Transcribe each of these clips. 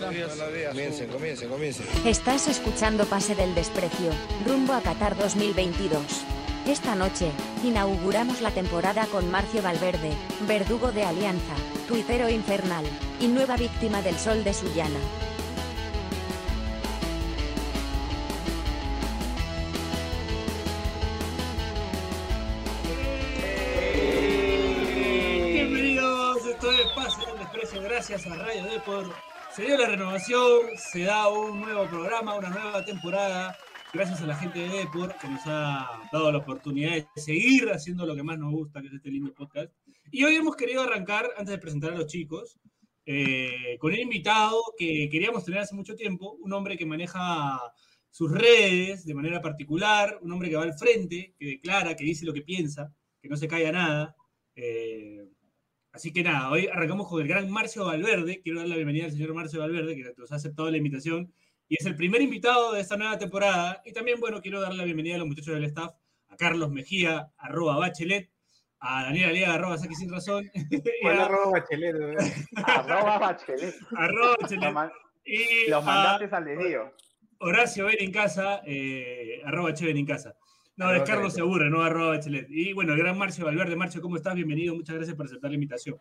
Comiencen, comiencen, comiencen. Estás escuchando Pase del Desprecio, rumbo a Qatar 2022. Esta noche, inauguramos la temporada con Marcio Valverde, verdugo de Alianza, tuitero infernal, y nueva víctima del sol de Sullana. Bienvenidos, esto es Pase del Desprecio, gracias a Radio Depor. Se dio la renovación, se da un nuevo programa, una nueva temporada, gracias a la gente de Depor que nos ha dado la oportunidad de seguir haciendo lo que más nos gusta, que es este lindo podcast. Y hoy hemos querido arrancar, antes de presentar a los chicos, eh, con un invitado que queríamos tener hace mucho tiempo, un hombre que maneja sus redes de manera particular, un hombre que va al frente, que declara, que dice lo que piensa, que no se calla nada. Eh, así que nada, hoy arrancamos con el gran Marcio Valverde. Quiero dar la bienvenida al señor Marcio Valverde, que nos ha aceptado la invitación y es el primer invitado de esta nueva temporada. Y también, bueno, quiero dar la bienvenida a los muchachos del staff, a Carlos Mejía, arroba Bachelet, a Daniel Aliaga, arroba Saki Sin Razón. y ¿Cuál a- arroba bachelet? arroba bachelet. arroba Bachelet. Man- Y Los a mandantes al desvío. Horacio Ben en casa, eh, arroba Che Ben en casa. No, es Carlos se Cheven. aburre, no arroba Bachelet. Y bueno, el gran Marcio Valverde. Marcio, ¿cómo estás? Bienvenido, muchas gracias por aceptar la invitación.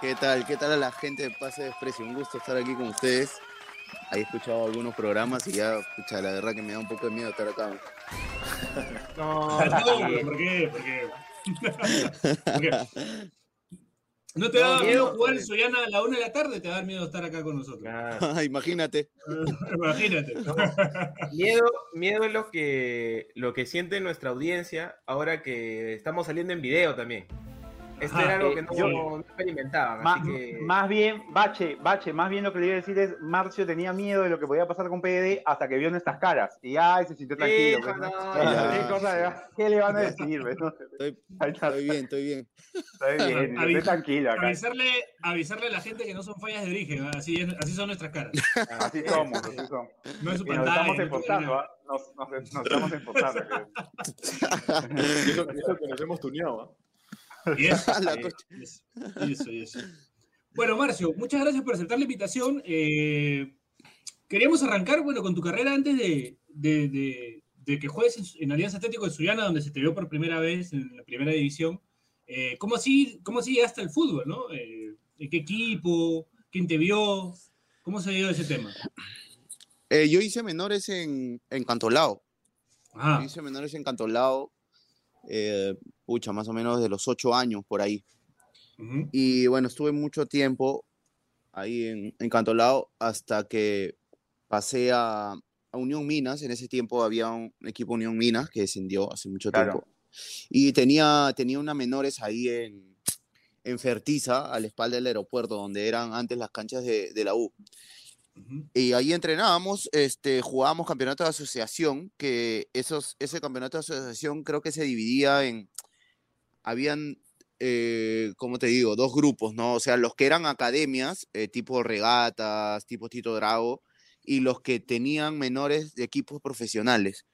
¿Qué tal? ¿Qué tal a la gente de Pase Desprecio? Un gusto estar aquí con ustedes. He escuchado algunos programas y ya, escucha, la verdad que me da un poco de miedo estar acá. No, Perdón, ¿Por qué? ¿Por qué? ¿Por qué? ¿No te No, da no, miedo jugar en pues. Soyana a la una de la tarde? ¿Te da miedo estar acá con nosotros? Claro. Imagínate. Imagínate. Miedo, miedo es lo que, lo que siente nuestra audiencia ahora que estamos saliendo en video también. Esto Ajá, era algo eh, que no, yo- no experimentaban, Ma- así que... Más bien, Bache, Bache, más bien lo que le iba a decir es, Marcio tenía miedo de lo que podía pasar con PDD hasta que vio nuestras caras. Y ya se sintió tranquilo. Hijo, pues. ¿qué, cosa de- ¿Qué le van a decir? pues, no? Estoy, bien, estoy bien. estoy bien, estoy tranquilo acá. Avisarle, avisarle a la gente que no son fallas de origen, ¿ah? así, es- así son nuestras caras. Así somos, así somos. No es su nos pantalla. estamos esforzando, ¿ah? nos, nos, nos estamos esforzando. Eso que nos hemos tuneado. ¿ah? Y eso, La cocha. eso, eso, y eso. Bueno, Marcio, muchas gracias por aceptar la invitación. Eh, queríamos arrancar, bueno, con tu carrera antes de, de- de- de que juegues en, en Alianza Atlético de Suyana, donde se te vio por primera vez en la primera división. Eh, ¿cómo, así, ¿Cómo así llegaste al fútbol, no? Eh, ¿En qué equipo? ¿Quién te vio? ¿Cómo se dio ese tema? Yo hice menores en, en Cantolao. Ah, Yo hice menores en Cantolao, eh, pucha, más o menos de los ocho años por ahí. Y bueno, estuve mucho tiempo ahí en, en Cantolao hasta que pasé a, a Unión Minas. En ese tiempo había un equipo Unión Minas que descendió hace mucho Claro. tiempo. Y tenía, tenía una menores ahí en, en Fertiza, a la espalda del aeropuerto, donde eran antes las canchas de, de la U. Y ahí entrenábamos, este, jugábamos campeonato de asociación, que esos, ese campeonato de asociación creo que se dividía en, habían, eh, ¿cómo te digo? Dos grupos, ¿no? O sea, los que eran academias, eh, tipo regatas, tipo Tito Drago, y los que tenían menores de equipos profesionales,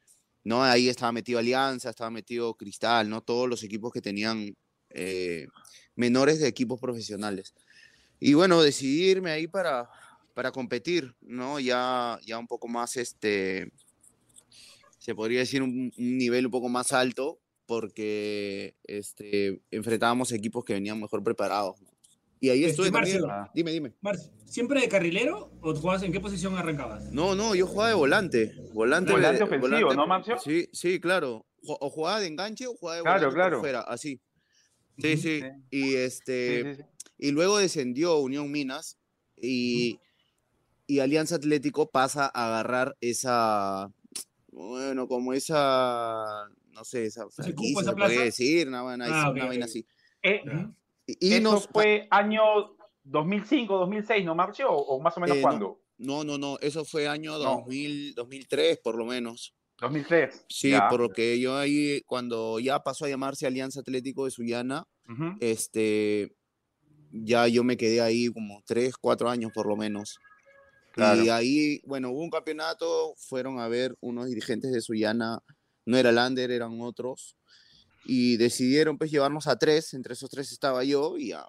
¿no? Ahí estaba metido Alianza, estaba metido Cristal, ¿no? Todos los equipos que tenían eh, menores de equipos profesionales. Y bueno, decidí irme ahí para, para competir, ¿no? Ya, ya un poco más, este, se podría decir un, un nivel un poco más alto, porque este, enfrentábamos equipos que venían mejor preparados. ¿no? Y ahí Este, estuve también. Marcelo. Ah. Dime, dime. Marcio, ¿siempre de carrilero o jugabas en qué posición arrancabas? No, no, yo jugaba de volante. Volante, Volante de- ofensivo, ¿no, Marcio? Sí, sí, claro. O jugaba de enganche o jugaba de Claro, volante claro. fuera, así. Sí, sí. Sí. Y este. Sí, sí, sí. Y luego descendió Unión Minas y, y Alianza Atlético pasa a agarrar esa, bueno, como esa, no sé, esa franquicia, se plaza? decir, una, vaina- Ah, una ok, vaina ok. así. Eh. Y, y ¿Eso nos, fue año 2005, 2006, no, Marcio? ¿O, más o menos Eh, no. cuándo? no, no, no, eso fue año No. 2000, 2003 por lo menos. 2003. Sí, ya. por lo que yo ahí, cuando ya pasó a llamarse Alianza Atlético de Sullana, este, ya yo me quedé ahí como tres, cuatro años por lo menos. Claro. Y ahí, bueno, hubo un campeonato, fueron a ver unos dirigentes de Sullana, no era Lander, eran otros, y decidieron pues llevarnos a tres, entre esos tres estaba yo, y ya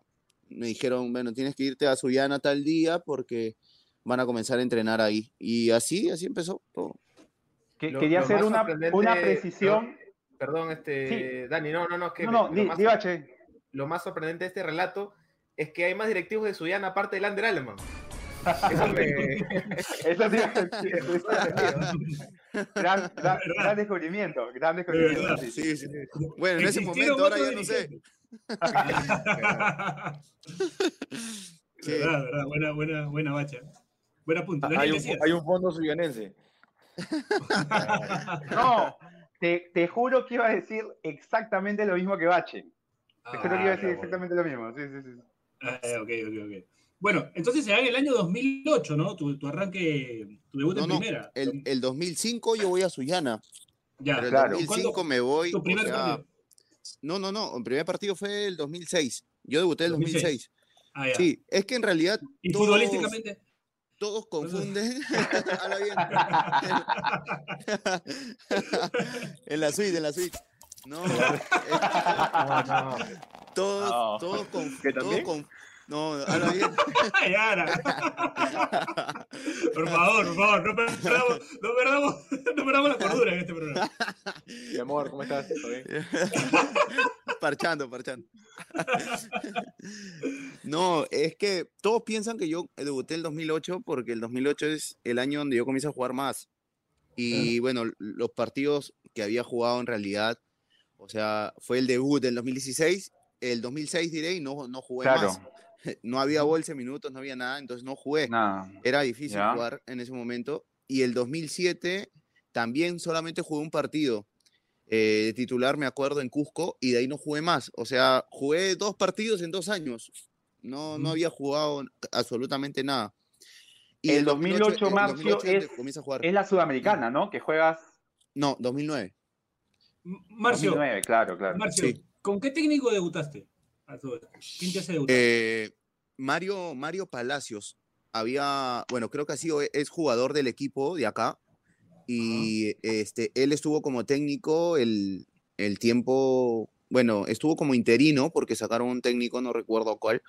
me dijeron, bueno, tienes que irte a Sullana tal día porque van a comenzar a entrenar ahí. Y así, así empezó todo. Que- Lo- quería lo hacer una, una precisión. Perdón, este, Dani, no, no, no, es que No, no, lo, di, más, lo más sorprendente de este relato es que hay más directivos de Suyana aparte del Ander Aleman. Eso me... Eso sí, sí, gran, gran, gran descubrimiento, gran descubrimiento. sí. Sí, sí. Bueno, en ese momento, ahora ya no sé. Sí. verdad, verdad, buena, buena, buena bacha. Buena punta. Hay un, hay un fondo suyanense. No, te, te juro que iba a decir exactamente lo mismo que Bache. Te juro que iba a decir Ah, exactamente lo mismo. Sí, sí, sí. Ah, ok, ok, ok. Bueno, entonces se da en el año 2008, ¿no? Tu, tu arranque, tu debut No, en no, primera. el, el 2005 yo voy a Sullana, ya, pero el claro. 2005 ¿Cuándo- me voy. tu o primer sea, partido? no, no, no, el primer partido fue el 2006. Yo debuté el 2006. 2006. Ah, ya. Sí, es que en realidad ¿Y todos- futbolísticamente? todos confunden. Habla bien. en la suite, en la suite. No, No, no. todos, todos, con, ¿Que todos no, habla bien. Por favor, por favor, no perdamos, no perdamos, no perdamos la cordura en este programa. Mi amor, ¿cómo estás? ¿Todo bien? parchando, parchando. no, es que todos piensan que yo debuté el 2008 porque el 2008 es el año donde yo comienzo a jugar más. Y bueno, los partidos que había jugado en realidad, o sea, fue el debut del 2016, el 2006 diré, y no, no jugué Claro. más. No había bolsa de minutos, no había nada, entonces no jugué. Era difícil Ya. jugar en ese momento. Y el 2007 también solamente jugué un partido eh, de titular, me acuerdo, en Cusco, y de ahí no jugué más. O sea, jugué dos partidos en dos años. No, no había jugado absolutamente nada. El 2008, el Marcio, 2008 es- comienza a jugar. Es la sudamericana, ¿no? Que juegas No, 2009. Marcio, 2009, claro, claro. Marcio, Sí. ¿con qué técnico debutaste? ¿Quién te hace debutar? Eh, Mario, Mario Palacios había, bueno, creo que ha sido, es jugador del equipo de acá y este, él estuvo como técnico el, el tiempo, bueno, estuvo como interino porque sacaron un técnico, no recuerdo cuál,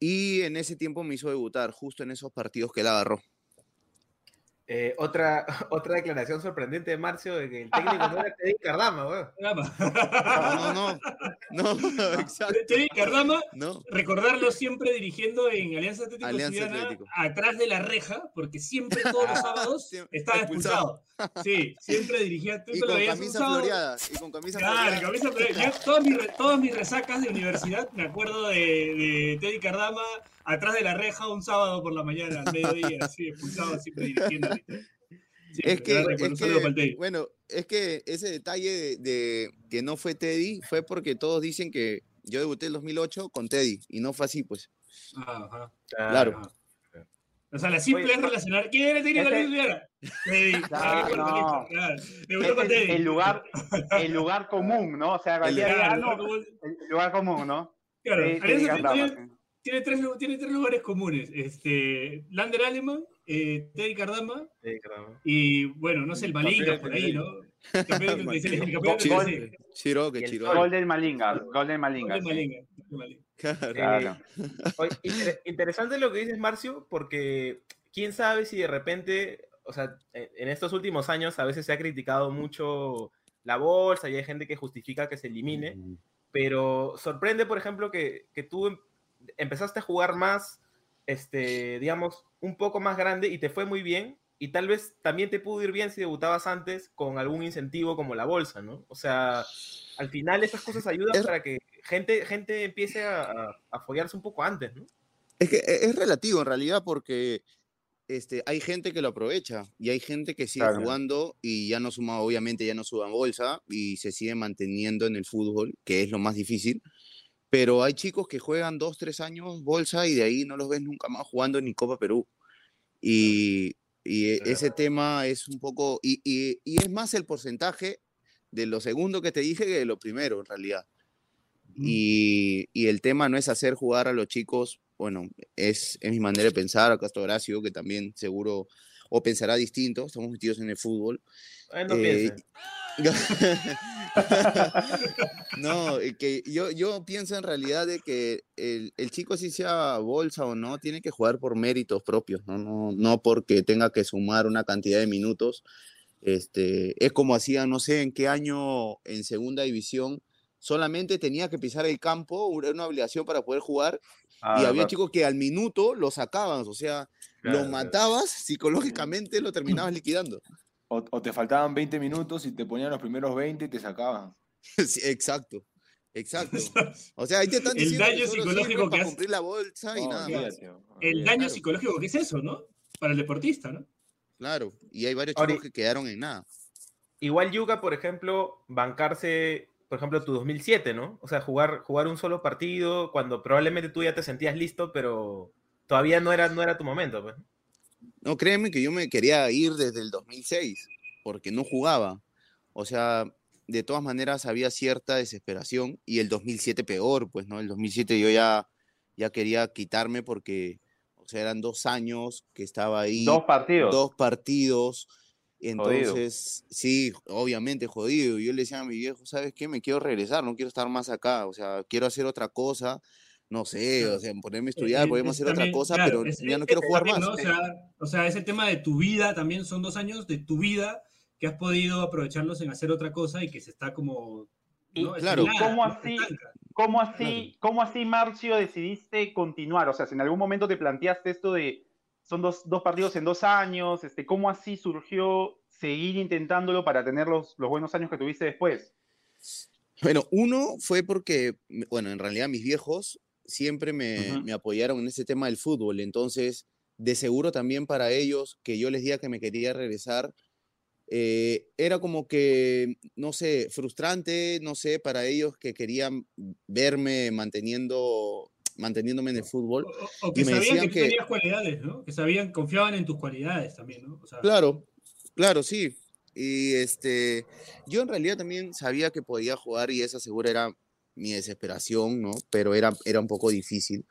y en ese tiempo me hizo debutar, justo en esos partidos que él agarró. Eh, otra, otra declaración sorprendente de Marcio de que el técnico no era Teddy Cardama, weón. No, no, no, no, exacto, Teddy Cardama, no. recordarlo siempre dirigiendo en Alianza Atlético Alianza Ciudadana, Atlético. atrás de la reja, porque siempre todos los sábados estaba expulsado. expulsado. Sí, siempre dirigía. Tú Y lo con veías un camisa floreada, y con camisa Claro, floreada. camisa floreada. Yo, todas, mis, re- todas mis resacas de universidad, me acuerdo de, de Teddy Cardama atrás de la reja un sábado por la mañana, al mediodía, así, expulsado, siempre dirigiendo. Es que, el bueno, es que ese detalle de, de que no fue Teddy fue porque todos dicen que yo debuté en 2008 con Teddy y no fue así, pues. Ajá. Claro. Ajá. O sea, la simple Oye, es relacionar. ¿Quién era el técnico de? Teddy. Ah, no. Debutó con Teddy. el lugar, el lugar común, ¿no? O sea, día, no, como- el lugar común, ¿no? claro, Sí, Alianza tiene, tiene tres, tiene tres lugares comunes. Este, Lander Aleman, eh, Teddy Cardama Teddy Cardama. y, bueno, no sé, el Malinga por ahí, ¿no? Campeón de 36, el campeón de Gol- 36. Chiro, que Chiro. Sol. Golden Malinga, Golden Malinga. Golden sí. Malinga, Golden Malinga. Claro. Claro. Oye, inter- interesante lo que dices, Marcio, porque quién sabe si de repente, o sea, en en estos últimos años a veces se ha criticado mucho la bolsa y hay gente que justifica que se elimine, pero sorprende, por ejemplo, que, que tú em- empezaste a jugar más, este, digamos, un poco más grande y te fue muy bien. Y tal vez también te pudo ir bien si debutabas antes con algún incentivo como la bolsa, ¿no? O sea, al final esas cosas ayudan Es- para que gente, gente empiece a, a, follarse un poco antes, ¿no? Es que e- es relativo en realidad porque este, hay gente que lo aprovecha y hay gente que sigue Claro. jugando y ya no suma, obviamente ya no suban bolsa y se sigue manteniendo en el fútbol, que es lo más difícil. Pero hay chicos que juegan dos, tres años bolsa y de ahí no los ves nunca más jugando ni Copa Perú. Y, y e- ese tema es un poco, y, y- y es más el porcentaje de lo segundo que te dije que de lo primero en realidad. Y, y el tema no es hacer jugar a los chicos, bueno, es, es mi manera de pensar, acá está Horacio, que también seguro o pensará distinto, estamos metidos en el fútbol. No Eh. no, que yo, yo pienso en realidad de que el, el chico si sea bolsa o no, tiene que jugar por méritos propios, ¿no? No, no porque tenga que sumar una cantidad de minutos. Este, es como hacía, no sé en qué año en segunda división, solamente tenía que pisar el campo, era una obligación para poder jugar, Ah, y había chicos que al minuto lo sacaban, o sea, Claro, lo claro. matabas, psicológicamente lo terminabas liquidando. O, o te faltaban 20 minutos y te ponían los primeros 20 y te sacaban. Sí, exacto, exacto. O sea, ahí te están El diciendo daño que psicológico que hace- cumplir la bolsa y nada más. El daño Claro. psicológico que es eso, ¿no? Para el deportista, ¿no? Claro, y hay varios Ahora- chicos que quedaron en nada. Igual Yuga, por ejemplo, bancarse, por ejemplo, tu 2007, ¿no? O sea, jugar, jugar un solo partido cuando probablemente tú ya te sentías listo, pero todavía no era, no era tu momento. Pues. No, créeme que yo me quería ir desde el 2006, porque no jugaba. O sea, de todas maneras había cierta desesperación y el 2007 peor, pues, ¿no? El 2007 yo ya, ya quería quitarme porque, o sea, eran dos años que estaba ahí. Dos partidos. dos partidos. Jodido. Entonces, sí, obviamente jodido. Yo le decía a mi viejo, ¿sabes qué? Me quiero regresar, no quiero estar más acá. O sea, quiero hacer otra cosa. No sé, o sea, ponerme a estudiar, Eh, podemos es hacer otra cosa, claro, pero es- ya no quiero jugar también, más. ¿no? O, sea, o sea, ese tema de tu vida también son dos años de tu vida que has podido aprovecharlos en hacer otra cosa y que se está como. Y- ¿no? claro. ¿Cómo así? ¿Cómo así, ¿Cómo así, Marcio, decidiste continuar? O sea, si en algún momento te planteaste esto de son dos, dos partidos en dos años, este, ¿cómo así surgió seguir intentándolo para tener los, los buenos años que tuviste después? Bueno, uno fue porque, bueno, en realidad mis viejos siempre me, me apoyaron en ese tema del fútbol, entonces, de seguro también para ellos, que yo les diga que me quería regresar, eh, era como que, no sé, frustrante, no sé, para ellos que querían verme manteniendo, manteniéndome en el fútbol. O, o que Y me sabían que que- tenías cualidades, ¿no? Que sabían, confiaban en tus cualidades también, ¿no? O sea, Claro, claro, sí. Y este, yo en realidad también sabía que podía jugar y esa segura era mi desesperación, ¿no? Pero era, era un poco difícil.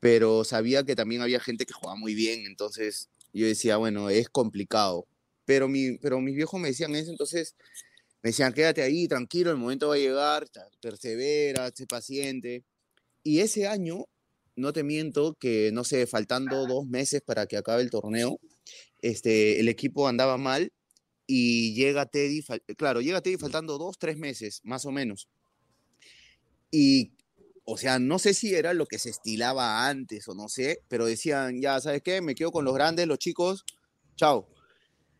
Pero sabía que también había gente que jugaba muy bien, entonces yo decía, bueno, es complicado. Pero, mi, pero mis viejos me decían eso, entonces me decían, quédate ahí, tranquilo, el momento va a llegar, persevera, sé paciente. Y ese año, no te miento, que no sé, faltando dos meses para que acabe el torneo, este, el equipo andaba mal y llega Teddy, claro, llega Teddy faltando dos, tres meses, más o menos. Y, o sea, no sé si era lo que se estilaba antes o no sé, pero decían, ya, ¿sabes qué? Me quedo con los grandes, los chicos, chao.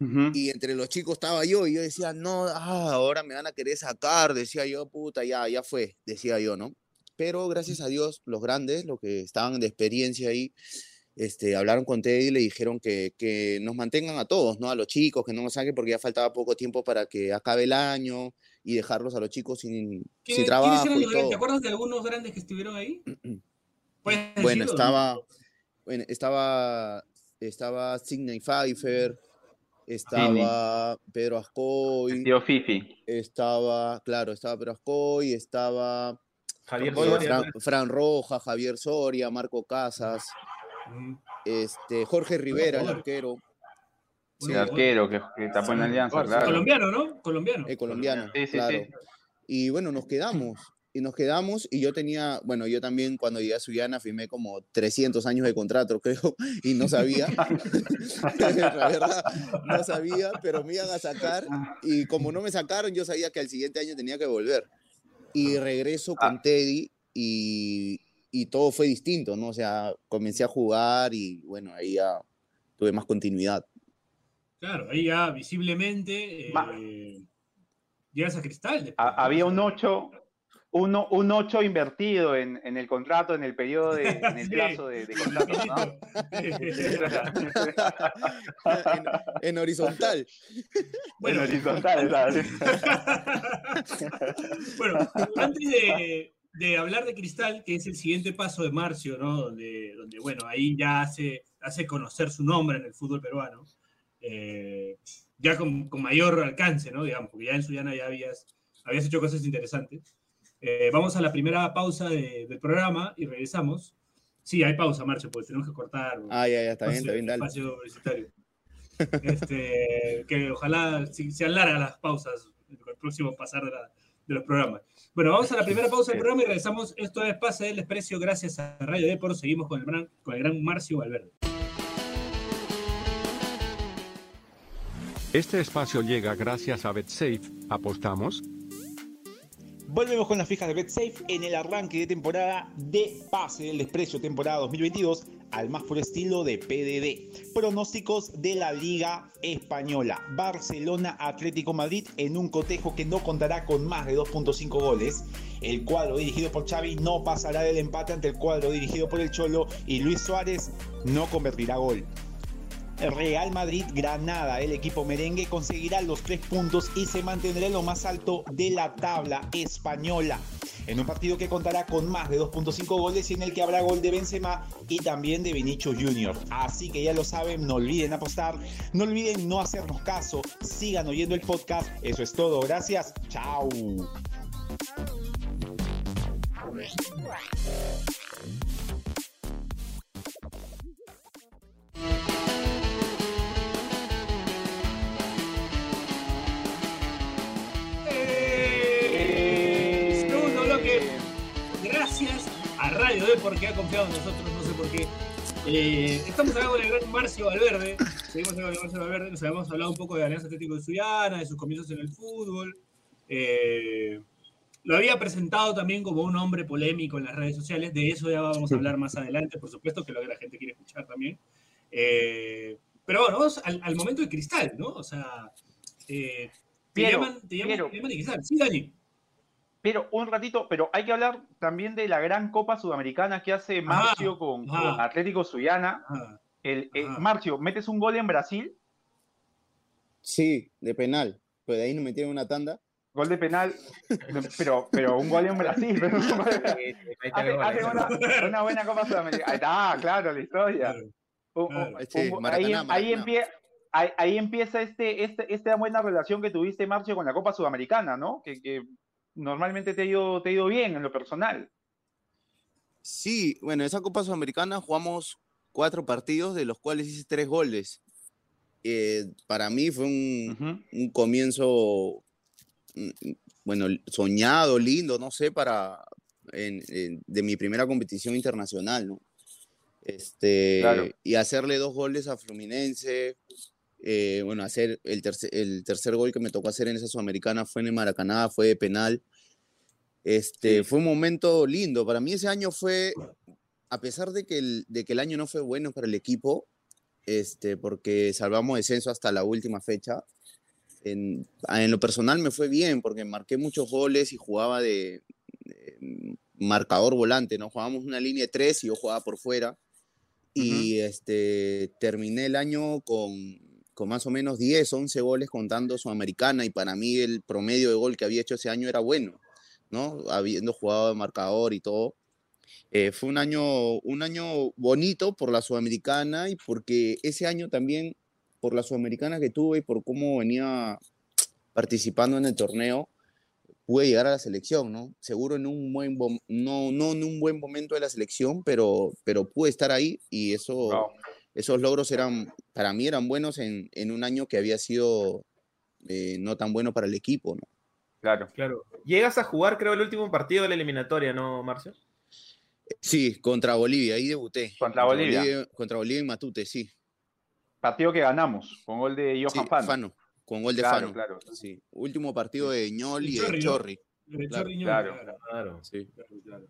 Ujú. Y entre los chicos estaba yo y yo decía, no, ah, ahora me van a querer sacar, decía yo, puta, ya, ya fue, decía yo, ¿no? Pero gracias a Dios, los grandes, los que estaban de experiencia ahí, este, hablaron con Teddy y le dijeron que, que nos mantengan a todos, ¿no? A los chicos, que no nos saquen porque ya faltaba poco tiempo para que acabe el año y dejarlos a los chicos sin, sin ¿quiénes- trabajo. ¿Te acuerdas de algunos grandes que estuvieron ahí? ¿Puedes Bueno, decirlo? estaba, bueno, estaba, estaba Sidney Pfeiffer, estaba Pedro Ascoy, Tío Fifi. estaba, claro, estaba Pedro Ascoy, estaba Javier Soria, Fran, Fran Roja, Javier Soria, Marco Casas, Mm, este, Jorge Rivera, el arquero, Sí, arquero que, que tapó en la alianza, claro. Colombiano, ¿no? Colombiano. el colombiano, Sí, sí, claro. sí. Y bueno, nos quedamos. Y nos quedamos y yo tenía, bueno, yo también cuando llegué a Suyana firmé como 300 años de contrato, creo, y no sabía. La verdad, no sabía, pero me iban a sacar y como no me sacaron, yo sabía que al siguiente año tenía que volver. Y regreso con Teddy y, y todo fue distinto, ¿no? O sea, comencé a jugar y bueno, ahí ya tuve más continuidad. Claro, ahí ya visiblemente eh, llegas a Cristal. había un sea, 8 8, uno, un 8 invertido en, en el contrato, en el periodo, de, en el Sí. plazo de, de contrato, ¿no? en, en horizontal. Bueno. En horizontal, ¿sabes? bueno, antes de, de hablar de Cristal, que es el siguiente paso de Marcio, ¿no? Donde, donde bueno, ahí ya hace, hace conocer su nombre en el fútbol peruano, eh, ya con, con mayor alcance, ¿no? Digamos, porque ya en Suyana ya habías, habías hecho cosas interesantes. Eh, vamos a la primera pausa de- del programa y regresamos. Sí, hay pausa, Marcio, porque tenemos que cortar. Ah, ya, ya, está bien, está bien, dale. espacio publicitario. Este, que ojalá si- sean largas las pausas. próximos pasar de, la- de los programas. Bueno, vamos a la primera pausa del programa y regresamos. Esto es Pase del Desprecio gracias a Radio Depor. Seguimos con el gran, con el gran Marcio Valverde. Este espacio llega gracias a BetSafe. ¿Apostamos? Volvemos con las fijas de BetSafe en el arranque de temporada de Pase del Desprecio, temporada 2022, al más puro estilo de PDD. Pronósticos de la Liga Española. Barcelona Atlético Madrid en un cotejo que no contará con más de 2.5 goles. El cuadro dirigido por Xavi no pasará del empate ante el cuadro dirigido por el Cholo y Luis Suárez no convertirá gol. Real Madrid Granada, el equipo merengue conseguirá los tres puntos y se mantendrá en lo más alto de la tabla española. En un partido que contará con más de 2.5 goles y en el que habrá gol de Benzema y también de Vinicius Junior. Así que ya lo saben, no olviden apostar, no olviden no hacernos caso, sigan oyendo el podcast. Eso es todo, gracias, chao. Radio porque ha confiado en nosotros, no sé por qué. Eh, estamos acá con el gran Marcio Valverde. Seguimos acá con el Marcio Valverde. Nos habíamos hablado un poco de Alianza Atlético de Suyana, de sus comienzos en el fútbol. Eh, lo había presentado también como un hombre polémico en las redes sociales. De eso ya vamos a hablar más adelante, por supuesto, que es lo que la gente quiere escuchar también. Eh, pero bueno, vamos al, al momento de cristal, ¿no? O sea, eh, te Piero, llaman, te llaman, te llaman de cristal. Sí, Dani. Pero un ratito, pero hay que hablar también de la gran Copa Sudamericana que hace Marcio con. Atlético Suyana. Ah, El, eh. Marcio, metes un gol en Brasil, Sí, de penal. Pero de ahí nos metieron una tanda. gol de penal, pero, pero un gol en Brasil. pero hace, una, una buena Copa Sudamericana. Ahí está, claro, la historia. Un- un- un- ahí, ahí, Maracaná. empie- ahí, ahí empieza este, este, esta buena relación que tuviste, Marcio, con la Copa Sudamericana, ¿no? Que, que normalmente te ha, ido, te ha ido bien en lo personal. Sí, bueno, esa Copa Sudamericana jugamos cuatro partidos, de los cuales hice tres goles. Eh, para mí fue un, comienzo, mm, bueno, soñado, lindo, no sé, para en- en- de mi primera competición internacional, ¿no? Este, Claro. y hacerle dos goles a Fluminense, eh, bueno, hacer el tercer, el tercer gol que me tocó hacer en esa Sudamericana fue en el Maracaná, fue de penal. Este, fue un momento lindo. Para mí ese año fue, a pesar de que el, de que el año no fue bueno para el equipo, este, porque salvamos descenso hasta la última fecha, en, en lo personal me fue bien porque marqué muchos goles y jugaba de, de marcador volante, ¿no? Jugábamos una línea de tres y yo jugaba por fuera. Y este, terminé el año con, más o menos 10, 11 goles contando Sudamericana y para mí el promedio de gol que había hecho ese año era bueno, ¿no? Habiendo jugado de marcador y todo. Eh, fue un año, un año bonito por la Sudamericana y porque ese año también, por la Sudamericana que tuve y por cómo venía participando en el torneo, pude llegar a la selección, ¿no? Seguro en un buen, no, no en un buen momento de la selección, pero, pero pude estar ahí y eso. Esos logros eran, para mí eran buenos en, en un año que había sido eh, no tan bueno para el equipo, ¿no? Claro. Claro. Llegas a jugar, creo, el último partido de la eliminatoria, ¿no, Marcio? Sí, contra Bolivia, ahí debuté. Contra Bolivia. Contra Bolivia en Matute, sí. Partido que ganamos, con gol de Sí, Johan Fano. Fano, con gol de Claro, Fano. claro. Sí. Último partido de Ñol y Chorri, de ¿no? Chorri. Claro, claro. claro, Claro. Sí. claro, claro.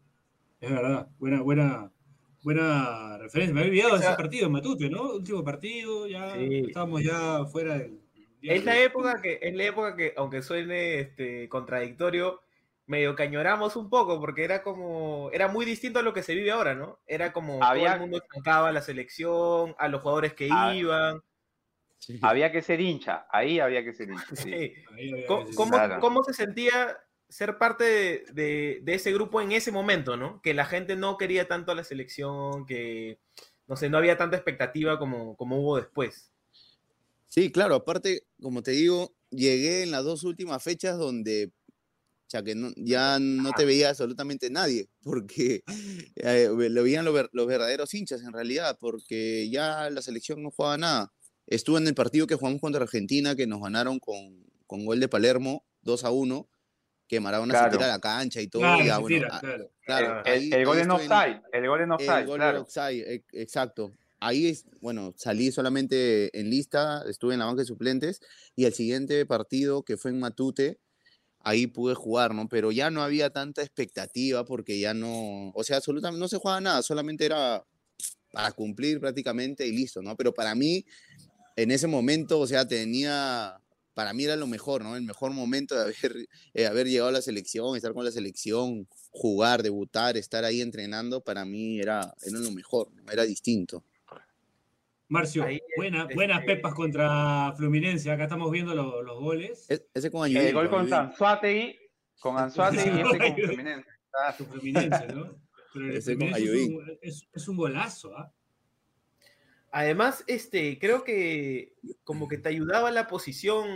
Es verdad, buena, buena, buena referencia. Me había olvidado de ese partido en Matute, ¿no? Último partido, ya Sí. estábamos ya fuera del. Es la época que, es la época que, aunque suene este, contradictorio, medio cañoramos un poco, porque era como, era muy distinto a lo que se vive ahora, ¿no? Era como Había- todo el mundo estancaba a la selección, a los jugadores que Ah. iban. Sí. Había que ser hincha, ahí había que ser hincha. sí. ¿Cómo, que- cómo- cómo se sentía ser parte de, de- de ese grupo en ese momento, ¿no? Que la gente no quería tanto a la selección, que, no sé, no había tanta expectativa como, como hubo después. Sí, claro, aparte, como te digo, llegué en las dos últimas fechas donde ya, que no, ya no te veía absolutamente nadie, porque eh, lo veían los, los verdaderos hinchas en realidad, porque ya la selección no jugaba nada. Estuve en el partido que jugamos contra Argentina, que nos ganaron con, con gol de Palermo, 2 a 1, que Maradona Claro. se tira a la cancha y todo. Claro, ya, bueno, tira, ah, claro. claro, el, ahí- el gol en offside, el gol en offside, el gol en offside, e- exacto. Ahí, es, bueno, salí solamente en lista, estuve en la banca de suplentes y el siguiente partido que fue en Matute, ahí pude jugar, ¿no? Pero ya no había tanta expectativa porque ya no, o sea, absolutamente no se jugaba nada, solamente era para cumplir prácticamente y listo, ¿no? Pero para mí, en ese momento, o sea, tenía, para mí era lo mejor, ¿no? El mejor momento de haber, eh, haber llegado a la selección, estar con la selección, jugar, debutar, estar ahí entrenando, para mí era, era lo mejor, ¿no? era distinto. Marcio, Ahí, buena, este- buenas pepas contra Fluminense. Acá estamos viendo lo- los goles. E- ese con El Ayudín, gol con Ayudín. Anzuategui, con Anzuategui y este con Fluminense. Ah, Con Fluminense, ¿no? Pero el Ese con Fluminense es un, es, es un golazo, ¿ah? Además, este, creo que como que te ayudaba la posición,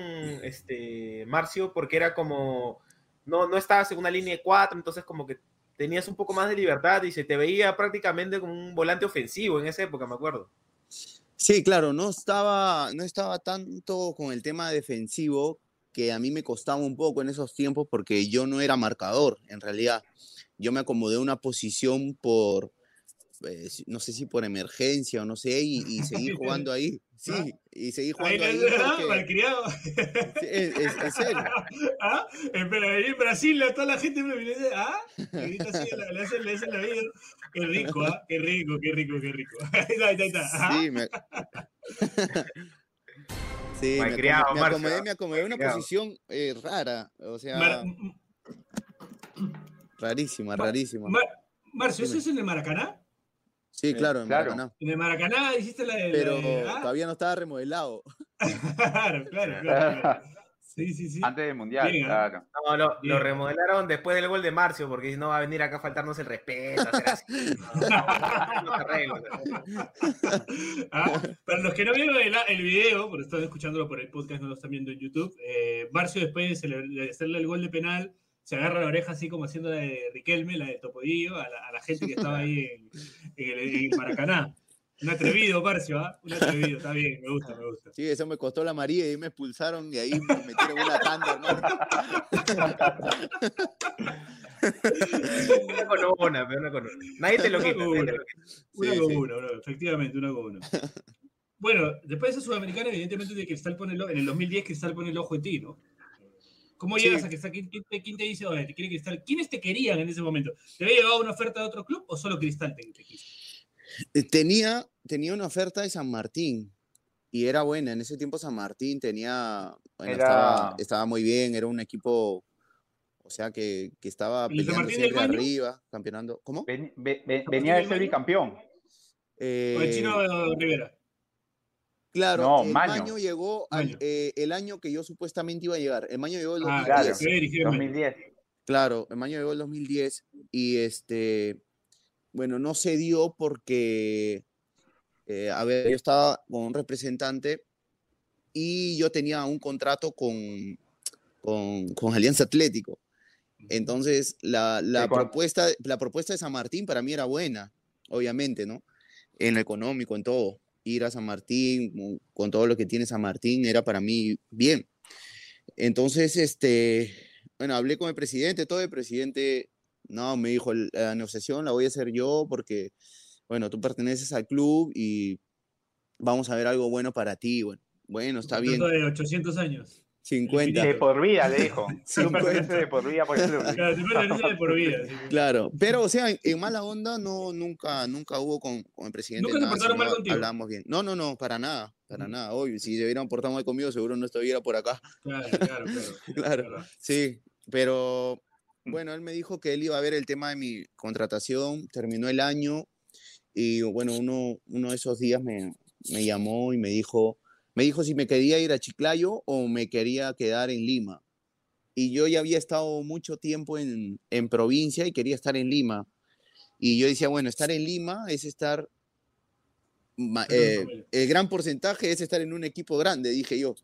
este, Marcio, porque era como, no, no estabas en una línea de cuatro, entonces como que tenías un poco más de libertad y se te veía prácticamente como un volante ofensivo en esa época, me acuerdo. Sí, claro, no estaba, no estaba tanto con el tema defensivo que a mí me costaba un poco en esos tiempos porque yo no era marcador, en realidad. Yo me acomodé una posición por, eh, no sé si por emergencia o no sé, y, y seguí jugando ahí. Sí, y seguí Ahí jugando ahí. le- ¿ah? porque- Malcriado. sí, es, es- en serio. ¿Ah? Espera, ahí en Brasil toda la gente fluminense, ¿ah? Le así, hacen, le hacen la vida. Qué rico, ¿ah? Qué rico, qué rico, qué rico. Ahí está, ahí está, ahí. ¿ah? Sí, me... Sí, me, Malcriado, acomodé, me acomodé, ¿ah? me acomodé en una posición eh, rara, o sea, Mar- rarísima, Mar- rarísima. Mar- Marcio, ¿eso es en el Maracaná? Sí, Sí, claro, en claro. Maracaná. En el Maracaná hiciste la de. la Pero de- ¿ah? todavía no estaba remodelado. Claro, claro, claro. Sí, sí, sí. Antes del Mundial, Bien, ¿eh? claro. No, lo, lo remodelaron después del gol de Marcio, porque no va a venir acá a faltarnos el respeto, hacer así. No, no. Ah, Para los que no vieron el, el video, porque están escuchándolo por el podcast, no lo están viendo en YouTube, eh, Marcio después de hacerle el gol de penal, se agarra la oreja así como haciendo la de Riquelme, la de Topodillo, a la, a la gente que estaba ahí en, en el, en Maracaná. Un atrevido, Marcio, ¿ah? Un atrevido, está bien, me gusta, me gusta. Sí, eso me costó la María y me expulsaron y ahí me metieron una tanda, Una con una, pero una con una. Nadie te lo Una quita. con una. Una Sí, con sí. uno, bro, efectivamente, una con uno. Bueno, después de esa sudamericana, evidentemente de Cristal pone el ojo- en el 2010 Cristal pone el ojo en ti, ¿no? ¿Cómo Sí. llegas a Cristal? ¿Quién, quién te- quién te dice, oye, te quiere Cristal? ¿Quiénes te querían en ese momento? ¿Te había llegado una oferta de otro club o solo Cristal te, te quiso? Eh, Tenía, tenía una oferta de San Martín y era buena. En ese tiempo San Martín tenía, bueno, Era- estaba, estaba muy bien, era un equipo, o sea, que, que estaba ¿El de peleando siempre arriba, campeonando. ¿Cómo? Ven- ve- ve- venía de ser bicampeón. ¿O el Eh, chino Rivera? Claro, No, el Maño. Maño llegó al- Maño. eh, el año que yo supuestamente iba a llegar. El Maño llegó el Ah, 2010. claro. se ve dirigido en Maño. 2010. Claro, el Maño llegó el 2010 y este, bueno, no se dio porque, eh, a ver, yo estaba con un representante y yo tenía un contrato con, con, con Alianza Atlético. Entonces, la, la propuesta, la propuesta de San Martín para mí era buena, obviamente, ¿no? En lo económico, en todo. Ir a San Martín, con- todo lo que tiene San Martín, era para mí bien. Entonces, este, bueno, hablé con el presidente, todo el presidente, no, me dijo, "El- la negociación la voy a hacer yo porque, bueno, tú perteneces al club y vamos a ver algo bueno para ti. Bueno, bueno está bien, de 800 años. 50. De por vida, le dijo. Tú 50. perteneces de por vida por el club. Claro, de por vida. sí. Claro, pero o sea, en, en mala onda no, nunca, nunca hubo con, con el presidente. ¿Nunca se nada, portaron mal contigo? Hablábamos bien. No, no, no, para nada, para nada. Obvio, si se hubieran portado mal conmigo, seguro no estuviera por acá. Claro, claro, claro. Claro. Sí, pero bueno, él me dijo que él iba a ver el tema de mi contratación, terminó el año y bueno, uno, uno de esos días me, me llamó y me dijo, me dijo si me quería ir a Chiclayo o me quería quedar en Lima. Y yo ya había estado mucho tiempo en, en provincia y quería estar en Lima. Y yo decía, bueno, estar en Lima es estar, eh, el gran porcentaje es estar en un equipo grande, dije yo.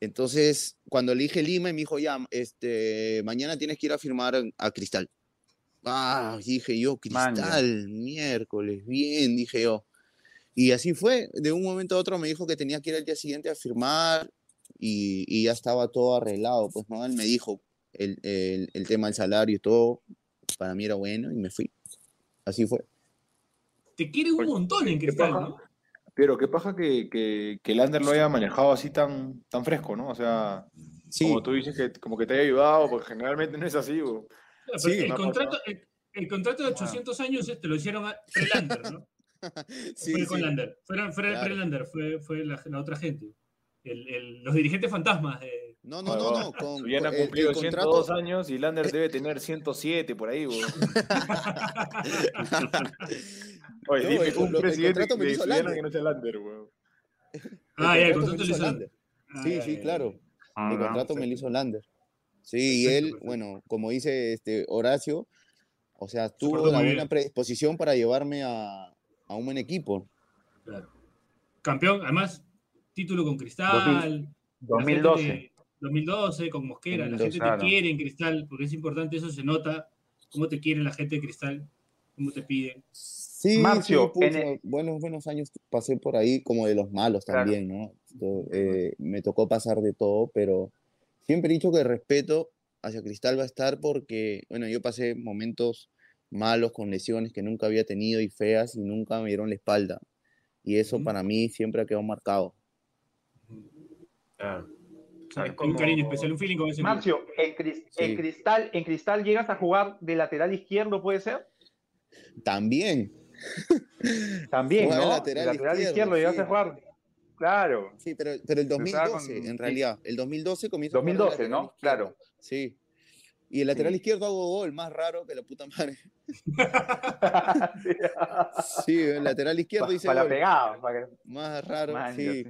Entonces, cuando le dije Lima, y me dijo, ya, este, mañana tienes que ir a firmar a Cristal. Ah, dije yo. Cristal, miércoles, bien, dije yo. Y así fue, de un momento a otro me dijo que tenía que ir al día siguiente a firmar y, y ya estaba todo arreglado, pues, ¿no? Él me dijo el, el, el tema del salario y todo, para mí era bueno y me fui. Así fue. Te quiere un montón en Cristal, paja. ¿no? Pero qué pasa que, que, que el Ander lo haya manejado así tan, tan fresco, ¿no? O sea, Sí, como tú dices, que como que te haya ayudado, porque generalmente no es así, Sí, el, contrato, el, el contrato de 800 años este lo hicieron a Prelander, ¿no? sí, fue con sí. Lander. Fuera el Claro. Prelander, fue, fue la, la otra gente. El, el- los dirigentes fantasmas de. No, no, no, no. Con, ha el- el cumplido contrato- 102 años y Lander debe tener 107 por ahí. Oye, No, dime el- un lo- el presidente contrato me hizo Lander. que no sea Lander, güey. Ah, ya, el contrato lo hizo Lander. Ah, Sí, ya, sí, claro. Ah, El no, contrato me lo hizo Lander. Sí, y él, perfecto. bueno, como dice este Horacio, o sea, tuvo muy buena predisposición para llevarme a, a un buen equipo. Claro. Campeón, además, título con Cristal. la 2012. gente te- 2012, con Mosquera. la 2012, gente claro. te quiere en Cristal, porque es importante, eso se nota. Cómo te quiere la gente de Cristal, cómo te piden. Sí, Marcio, sí, pucha, en el- buenos, buenos años pasé por ahí, como de los malos Claro. también, ¿no? Yo, eh, me tocó pasar de todo, pero siempre he dicho que el respeto hacia Cristal va a estar porque, bueno, yo pasé momentos malos con lesiones que nunca había tenido y feas y nunca me dieron la espalda. Y eso para mí siempre ha quedado marcado. Claro. Hay Es un como- cariño especial, un feeling con ese. Marcio, en. Cristal, en Cristal llegas a jugar de lateral izquierdo, ¿puede ser? También, También, Jugar de ¿no? lateral De lateral izquierdo, izquierdo, llegas a jugar. Claro. sí, pero, pero el Empezaba 2012, con- en realidad, el 2012 comienza a jugar de 2012, lateral ¿no? izquierdo. Claro. Sí. Y el lateral Sí. izquierdo hago gol, más raro que la puta madre. Sí. El lateral izquierdo Pa- dice para la gol. pegada. para que- Más raro, Man, sí.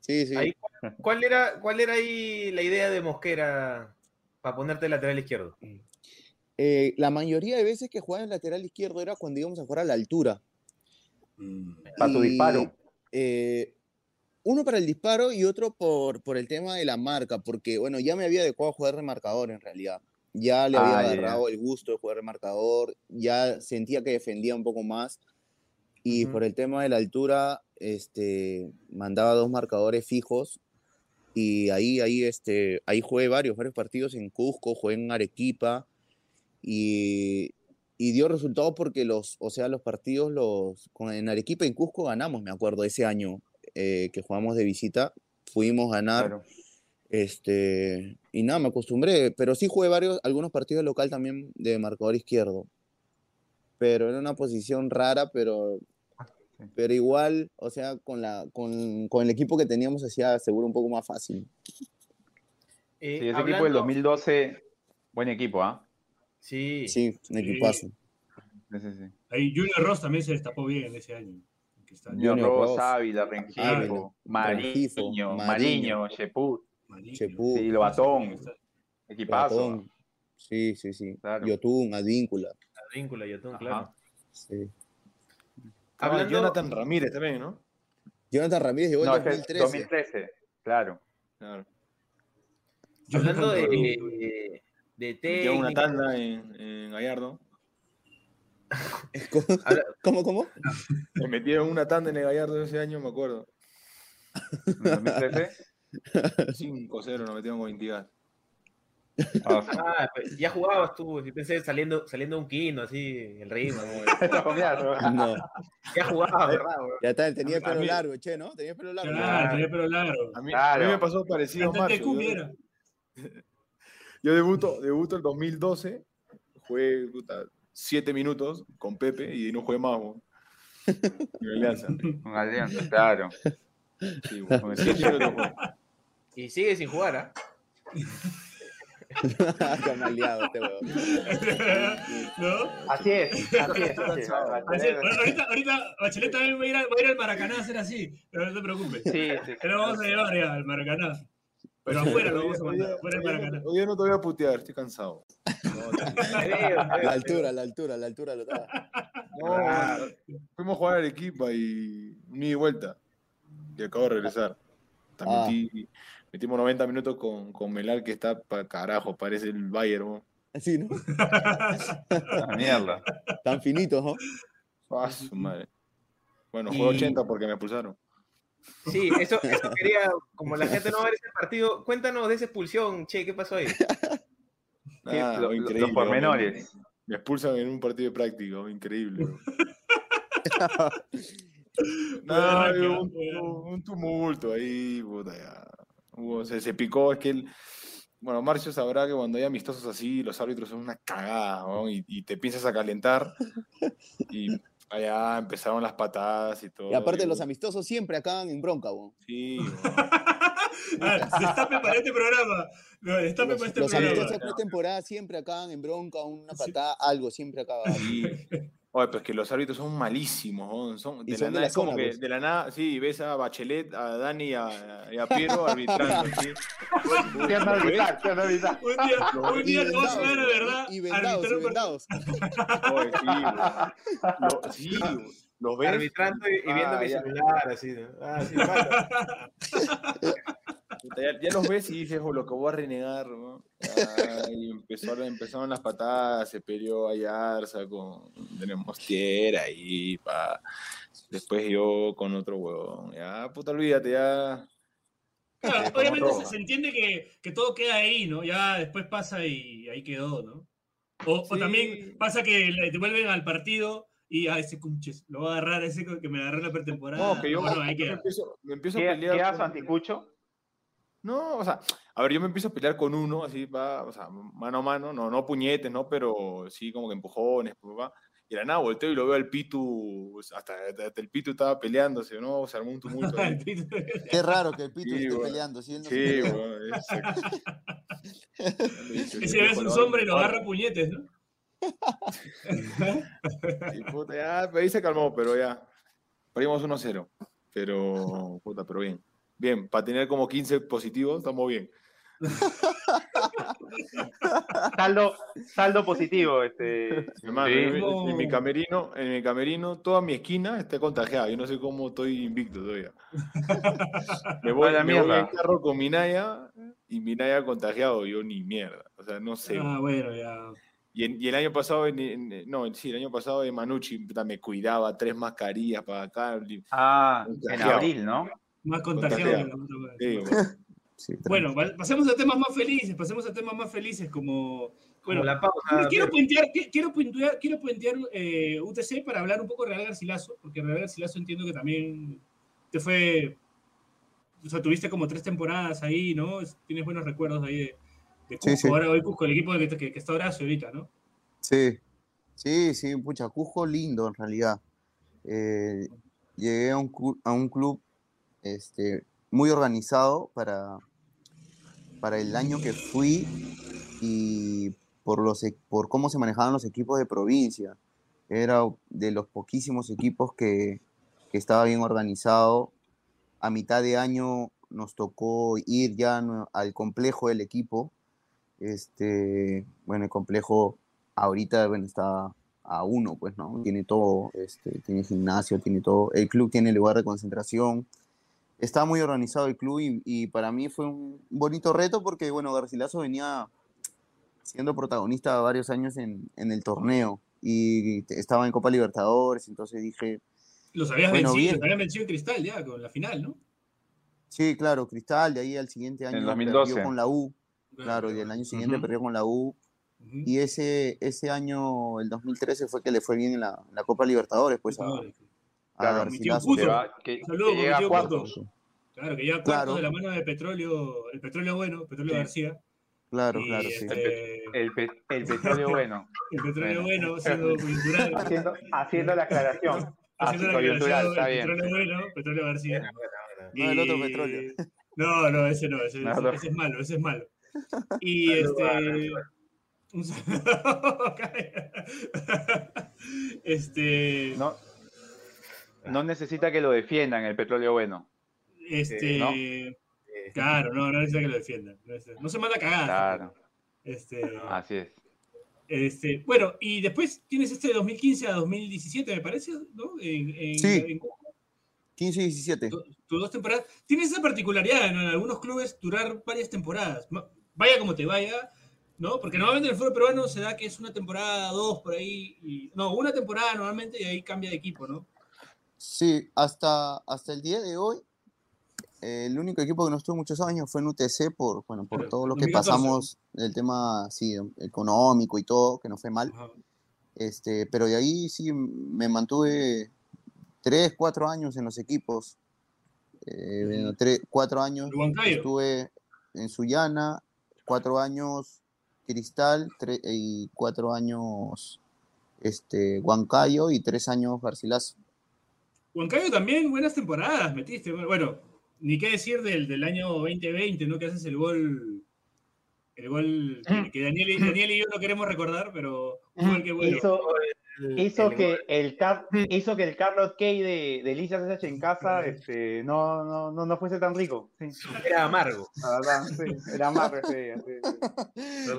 sí. Sí. Ahí, ¿cuál, era, ¿Cuál era ahí la idea de Mosquera para ponerte lateral izquierdo? Eh, la mayoría de veces que jugaba en lateral izquierdo era cuando íbamos a jugar a la altura. Para tu disparo. eh, uno para el disparo y otro por, por el tema de la marca, porque bueno, ya me había adecuado a jugar remarcador en realidad. Ya le había Ah, agarrado el gusto de jugar remarcador, ya sentía que defendía un poco más. Y por el tema de la altura, este, mandaba dos marcadores fijos y ahí, ahí, este, ahí jugué varios, varios partidos en Cusco, jugué en Arequipa y, y dio resultados porque los, o sea, los partidos los, con, en Arequipa y en Cusco ganamos, me acuerdo, ese año eh, que jugamos de visita, pudimos ganar, Claro. Este, y nada, me acostumbré, pero sí jugué varios, algunos partidos local también de marcador izquierdo, pero era una posición rara, pero, pero igual, o sea, con, la, con, con el equipo que teníamos hacía seguro un poco más fácil. Eh, Sí, ese equipo del 2012, buen equipo, ¿ah? Sí, Sí, un equipazo. Sí, sí, sí. Ahí Junior Ross también se destapó bien en ese año. Junior Ross, Ávila, Rengifo, Mariño, Mariño, Cheput, Mariño. Chepú, sí, Lobatón, equipazo. Platón. Sí, sí, sí. Claro. Yotun, Advíncula. Advíncula, Yotun, Ajá. claro. Sí. Ah, Jonathan Ramírez también, ¿no? Jonathan Ramírez llegó en No, ese es 2013. 2013, claro. Claro. Hablando de, de, de una tanda en, en Gallardo. ¿Cómo, Ahora- ¿Cómo? cómo? Me metieron una tanda en el Gallardo ese año, me acuerdo. En 2013. 5-0 nos metieron con Intigas. Ah, sí. Ah, pues, ya jugabas tú, yo pensé saliendo, saliendo un quino, así, el ritmo. No, Ya jugabas, ¿verdad? güey? ya está, tenía el pelo mí- largo, che, ¿no? Tenía el pelo largo. Claro, tenía pelo largo. A mí, Claro. a mí me pasó parecido cumbia Yo, yo debuto, debuto el 2012, jugué puta, 7 minutos con Pepe y no jugué más. bo. En Alianza. Con Alianza, claro. Sí, con el 7 minutos jugué. Y sigue sin jugar, ¿ah? Maleado este. ¿No? Así es, así es. así es. Así- ahorita, ahorita Bachelet también va a, ir a, va a ir al Maracaná a hacer así, pero no te preocupes. Sí, sí. Que lo vamos a llevar ya al Maracaná. Pero afuera lo vamos a mandar, afuera día- Maracaná. Hoy no te voy a putear, estoy cansado. No, La altura, la altura, la altura lo estaba. no, fuimos a jugar a Arequipa y y vuelta. Y acabo de regresar. También Ah. Metimos 90 minutos con, con Melal, que está para carajo, parece el Bayern. Así, ¿no? La mierda. Tan finitos, ¿no? Ah, su madre. Bueno, Y- jugué 80 porque me expulsaron. Sí, eso, eso quería, como la gente no va a ver ese partido, cuéntanos de esa expulsión, che, ¿qué pasó ahí? Ah, lo- increíble, los pormenores. Me, me expulsan en un partido de práctico, increíble. un, un tumulto ahí, puta, ya. Hubo- se, se picó, es que él, bueno, Marcio sabrá que cuando hay amistosos así, los árbitros son una cagada, weón, y, y te piensas a calentar, y allá empezaron las patadas y todo. Y aparte los weón, amistosos siempre acaban en bronca, weón. Sí. Ah, destape para este programa. No, destape Los, para este los programa. amistosos pretemporada siempre acaban en bronca, una Sí. patada, algo, siempre acaba. Sí. Oye, pero es que los árbitros son malísimos, weón, son, de, son la de nada, la es como zona, que pues. de la nada, sí, ves a Bachelet, a Dani y a, y a Piero arbitrando, ¿sí? Te van a arbitrar. Un día, un día te vas a ver, de verdad. Y vendados, y un vendados. Oye, sí. Lo- sí, los ves. Arbitrando y, y viendo Ah, mi ya. celular, así. ¿no? Ah, sí, Ya, ya los ves y dices, "Oh, lo que voy a renegar, ¿no? Y empezaron, empezaron las patadas, se peleó Ayarza con tenemos tierra ahí, pa. Después yo con otro huevón. Ya, puta, olvídate, ya. Claro, como obviamente se, entiende que, que todo queda ahí, ¿no? Ya después pasa y ahí quedó, ¿no? O, o también pasa que le- te vuelven al partido y a ese cunches, lo va a agarrar ese que me agarró en la pretemporada. No, que yo bueno, ahí me queda. empiezo, me empiezo a ¿Qué, pelear. con- anticucho? No, o sea, a ver, yo me empiezo a pelear con uno, así, va, o sea, mano a mano, no, no puñetes, ¿no? Pero sí, como que empujones, pa. Y de la nada volteo y lo veo al Pitu, pues, hasta, hasta el Pitu estaba peleándose, ¿no? Se armó un tumulto. Qué raro que el Pito Sí, esté peleando. ¿sí? Él no Sí, pelea. weón, es- Ese ves un hombre y lo agarra puñetes, ¿no? Y puta, ya, ahí se calmó, pero ya. Perdimos 1-0. Pero, puta, pero bien. Bien, para tener como 15 positivos, estamos bien. Saldo, saldo positivo, este. Hermano, Sí. en, mi- No. en mi camerino, en mi camerino, toda mi esquina está contagiada. Yo no sé cómo estoy invicto todavía. Me voy, A la me voy en carro con Minaya y Minaya contagiado, yo ni mierda. O sea, no sé. Ah, bueno, ya. Y, en- y el año pasado, en- en- no, sí, el año pasado de Manucci me cuidaba, tres mascarillas para acá. Ah, en abril, ¿no? Más contagiado. Sí, Bueno, pa- pasemos a temas más felices, pasemos a temas más felices como... Bueno, Bueno, la pausa. quiero, puentear, qui- quiero puentear, quiero puentear eh, UTC para hablar un poco de Real Garcilaso, porque Real Garcilaso entiendo que también te fue... O sea, tuviste como tres temporadas ahí, ¿no? Es- Tienes buenos recuerdos ahí de, de Cusco. Sí, sí. Ahora hoy Cusco, el equipo que, que, que está Horacio ahorita, ¿no? Sí, sí, sí, pucha, Cusco lindo en realidad. Eh, llegué a un, cu- a un club este, muy organizado para, para el año que fui y por, los, e- por cómo se manejaban los equipos de provincia. Era de los poquísimos equipos que, que estaba bien organizado. A mitad de año nos tocó ir ya al complejo del equipo. Este, bueno, el complejo ahorita bueno, está a uno, pues, ¿no? Tiene todo, este, tiene gimnasio, tiene todo. El club tiene lugar de concentración. Está muy organizado el club y, y para mí fue un bonito reto porque, bueno, Garcilaso venía siendo protagonista varios años en, en el torneo y estaba en Copa Libertadores, entonces dije, Los habías Bueno, vencido, los habían vencido en Cristal ya, con la final, ¿no? sí, claro, Cristal, de ahí al siguiente año perdió 2012. con la U, claro, y el año siguiente perdió con la U, y ese, ese año, el 2013, fue que le fue bien en la, en la Copa Libertadores, pues a Claro, Garcilaso. Puto. Que, va- que- Saludos, que llega cuartos. Claro, que ya cuartos Claro. de la mano de petróleo, el petróleo bueno, petróleo Sí. García. Claro, y, claro, sí. este, El, pe- el petróleo bueno. el petróleo bueno. bueno, siendo coyuntural. Haciendo, haciendo la aclaración. Ah, haciendo sí, la aclaración, está el bien. petróleo bueno, petróleo García. Bueno, bueno, bueno. No, el otro Y- petróleo. No, no, ese no, ese, No, ese- es malo, ese es malo. Y este. Un saludo. este. No, no necesita que lo defiendan el petróleo bueno. Este. ¿no? Eh, Claro, no, no necesita que lo defiendan. No, se manda cagada. Claro, Este, así es. este, bueno, y después tienes este de 2015 a 2017, me parece, ¿no? En, en- Sí. en Cusco. 15 y 17. Tu- tus dos temporadas. Tienes esa particularidad ¿no? en algunos clubes durar varias temporadas. Vaya como te vaya, ¿no? Porque normalmente en el fútbol peruano se da que es una temporada, dos por ahí. Y, no, una temporada normalmente y ahí cambia de equipo, ¿no? Sí, hasta, hasta el día de hoy el único equipo que no estuvo muchos años fue en UTC por, bueno, por Pero, todo lo que 2014. pasamos, el tema sí, económico y todo, que no fue mal. Ajá. Este, pero de ahí sí me mantuve tres, cuatro años en los equipos. Eh, bueno, tres, cuatro años estuve en Sullana, cuatro años Cristal y cuatro años este, Huancayo y tres años Garcilaso. Huancayo también, buenas temporadas metiste. Bueno, ni qué decir del, del año 2020, ¿no? Que haces el gol. El gol que, que Daniel, y- Daniel y yo no queremos recordar, pero un gol que bueno. Hizo, El- hizo el que el Car- hizo que el Carlos Kay de, de Lisa SH en casa este, no, no, no, no fuese tan rico. Sí, Era amargo. la verdad, sí, era más ese día, sí, sí.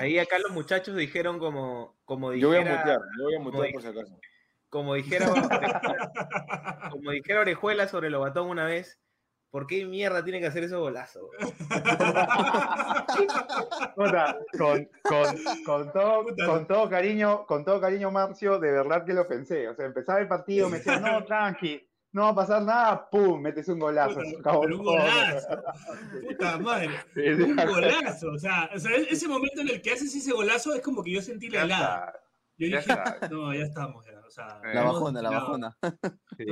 Ahí acá los muchachos dijeron como, como Yo voy a dijera, mutear, yo voy a mutear por si acaso. Como dijera, Orejuela- como dijera Orejuela sobre Lobatón una vez, ¿por qué mierda tiene que hacer esos golazos? Puta, con, con, con, todo, con todo cariño, con todo cariño, Marcio, de verdad que lo pensé. O sea, empezaba el partido, me decía, no, tranqui, no va a pasar nada, pum, metes un golazo. Puta, pero un golazo. Puta madre. Un golazo. O sea, o sea, ese momento en el que haces ese golazo es como que yo sentí la helada. está, Yo ya dije, está. no, ya estamos. Ya. Sea, La bajona, la bajona. Sí.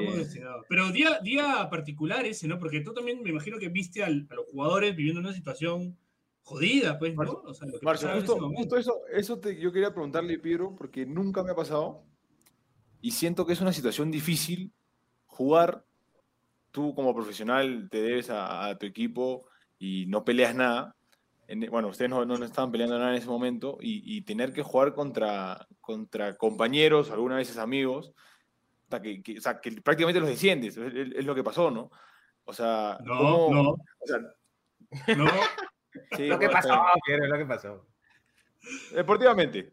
Pero día, día particular ese, ¿no? Porque tú también me imagino que viste al- a los jugadores viviendo una situación jodida, pues, ¿no? O sea, lo que Marcio, justo, justo eso, eso te, yo quería preguntarle, Piero, porque nunca me ha pasado y siento que es una situación difícil jugar. Tú como profesional te debes a, a tu equipo y no peleas nada. En- bueno, ustedes no, no estaban peleando nada en ese momento y, y tener que jugar contra, contra compañeros, algunas veces amigos, hasta que, que- o sea, que prácticamente los desciendes, es, es- es lo que pasó, ¿no? O sea, No, ¿cómo- no, o sea, no. sí, Lo que bueno, pasó, lo que pasó. Deportivamente.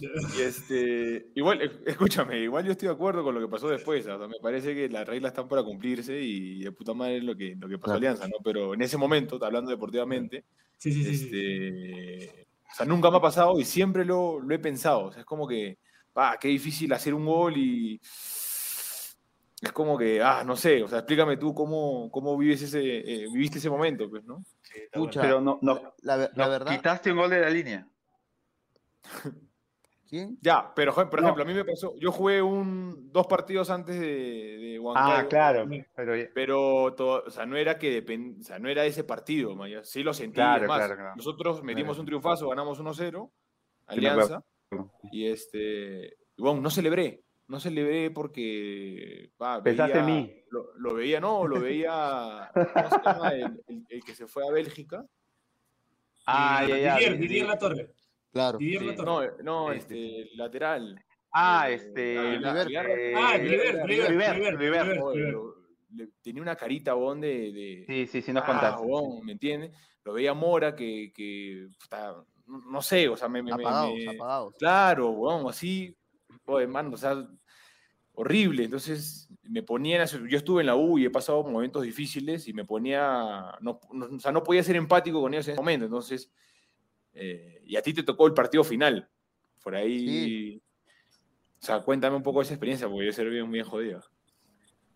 Y este, igual, e- escúchame, igual yo estoy de acuerdo con lo que pasó después. o sea, me parece que las reglas están para cumplirse y de puta madre es lo que, lo que pasó Claro. Alianza, ¿no? Pero en ese momento, hablando deportivamente, Sí, sí, sí. sí. O sea, nunca me ha pasado y siempre lo, lo he pensado. O sea, es como que, ah, qué difícil hacer un gol y es como que, ah, no sé, o sea, explícame tú cómo, cómo vives ese, eh, viviste ese momento, pues, ¿no? Pucha, Pero no, no, la, ver- la no, verdad, quitaste un gol de la línea. Ya, pero por No. ejemplo, a mí me pasó, yo jugué un, dos partidos antes de, de Huancayo. Ah, claro. Pero, Pero, to- o sea, no era que depend- o sea, no era ese partido, Maya. sí lo sentí. Claro, más, claro, claro. Nosotros metimos un triunfazo, ganamos 1-0, Sí, me acuerdo. Alianza, y este, bueno, no celebré, no celebré porque Pensaste en mí. Lo, lo veía, no, lo veía, ¿cómo se llama? El, el- el que se fue a Bélgica. Ah, ya, ya. Didier, di- Didier di- La Torre. Claro. Didier Sí. No, eh, no, Este. este, lateral. Ah, Eh, este. Eh, Ah, Oye, Cliver. lo- le- tenía una carita, bon, de, de- Sí, sí, sí, nos Ah, contaste. huevón, ¿me entiendes? Lo veía Mora que, que puta, no sé, o sea, me... me- me- Apagados, me- apagados. Claro, weón, así, oye, man, o sea, horrible. Entonces me ponía, yo estuve en la U y he pasado momentos difíciles y me ponía, no, no- o sea, no podía ser empático con ellos en ese momento. Entonces, eh, y a ti te tocó el partido final. Por ahí, o sea, cuéntame un poco de esa experiencia, porque yo ser bien, bien jodido.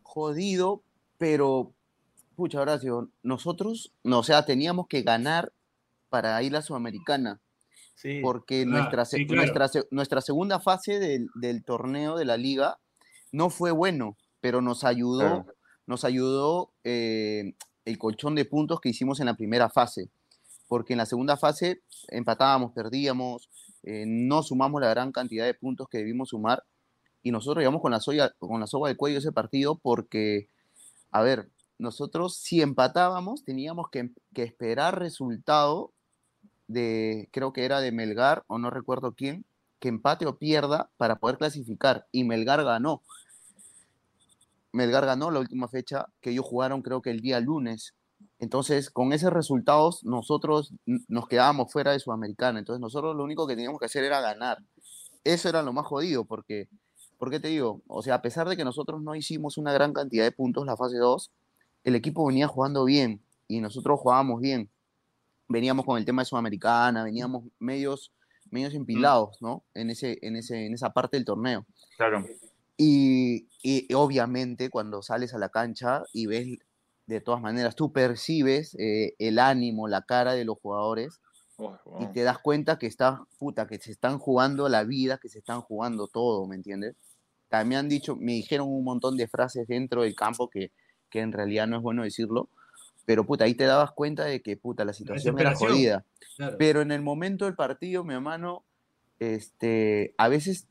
Jodido, pero, pucha, Horacio, nosotros, no, o sea, teníamos que ganar para ir a la Sudamericana. Sí. porque Ah, nuestra, se- sí, claro. nuestra, se- nuestra segunda fase del, del torneo de la liga no fue bueno, pero nos ayudó, Claro. nos ayudó eh, el colchón de puntos que hicimos en la primera fase, porque en la segunda fase empatábamos, perdíamos, eh, no sumamos la gran cantidad de puntos que debimos sumar y nosotros llegamos con la, soya, con la soga del cuello ese partido porque, a ver, nosotros si empatábamos teníamos que, que esperar resultado de, creo que era de Melgar o no recuerdo quién, que empate o pierda para poder clasificar y Melgar ganó. Melgar ganó la última fecha que ellos jugaron creo que el día lunes. Entonces, con esos resultados, nosotros nos quedábamos fuera de Sudamericana. Entonces, nosotros lo único que teníamos que hacer era ganar. Eso era lo más jodido, porque, ¿por qué te digo? O sea, a pesar de que nosotros no hicimos una gran cantidad de puntos la fase 2, el equipo venía jugando bien y nosotros jugábamos bien. Veníamos con el tema de Sudamericana, veníamos medios, medios empilados, ¿no? En, ese, en, ese, en esa parte del torneo. Claro. Y, y obviamente cuando sales a la cancha y ves de todas maneras, tú percibes eh, el ánimo, la cara de los jugadores Oh, y te das cuenta que está, puta, que se están jugando la vida, que se están jugando todo, ¿me entiendes? También me han dicho, me dijeron un montón de frases dentro del campo que, que en realidad no es bueno decirlo, pero puta, ahí te dabas cuenta de que, puta, la situación era jodida. Claro. Pero en el momento del partido, mi hermano, este, a veces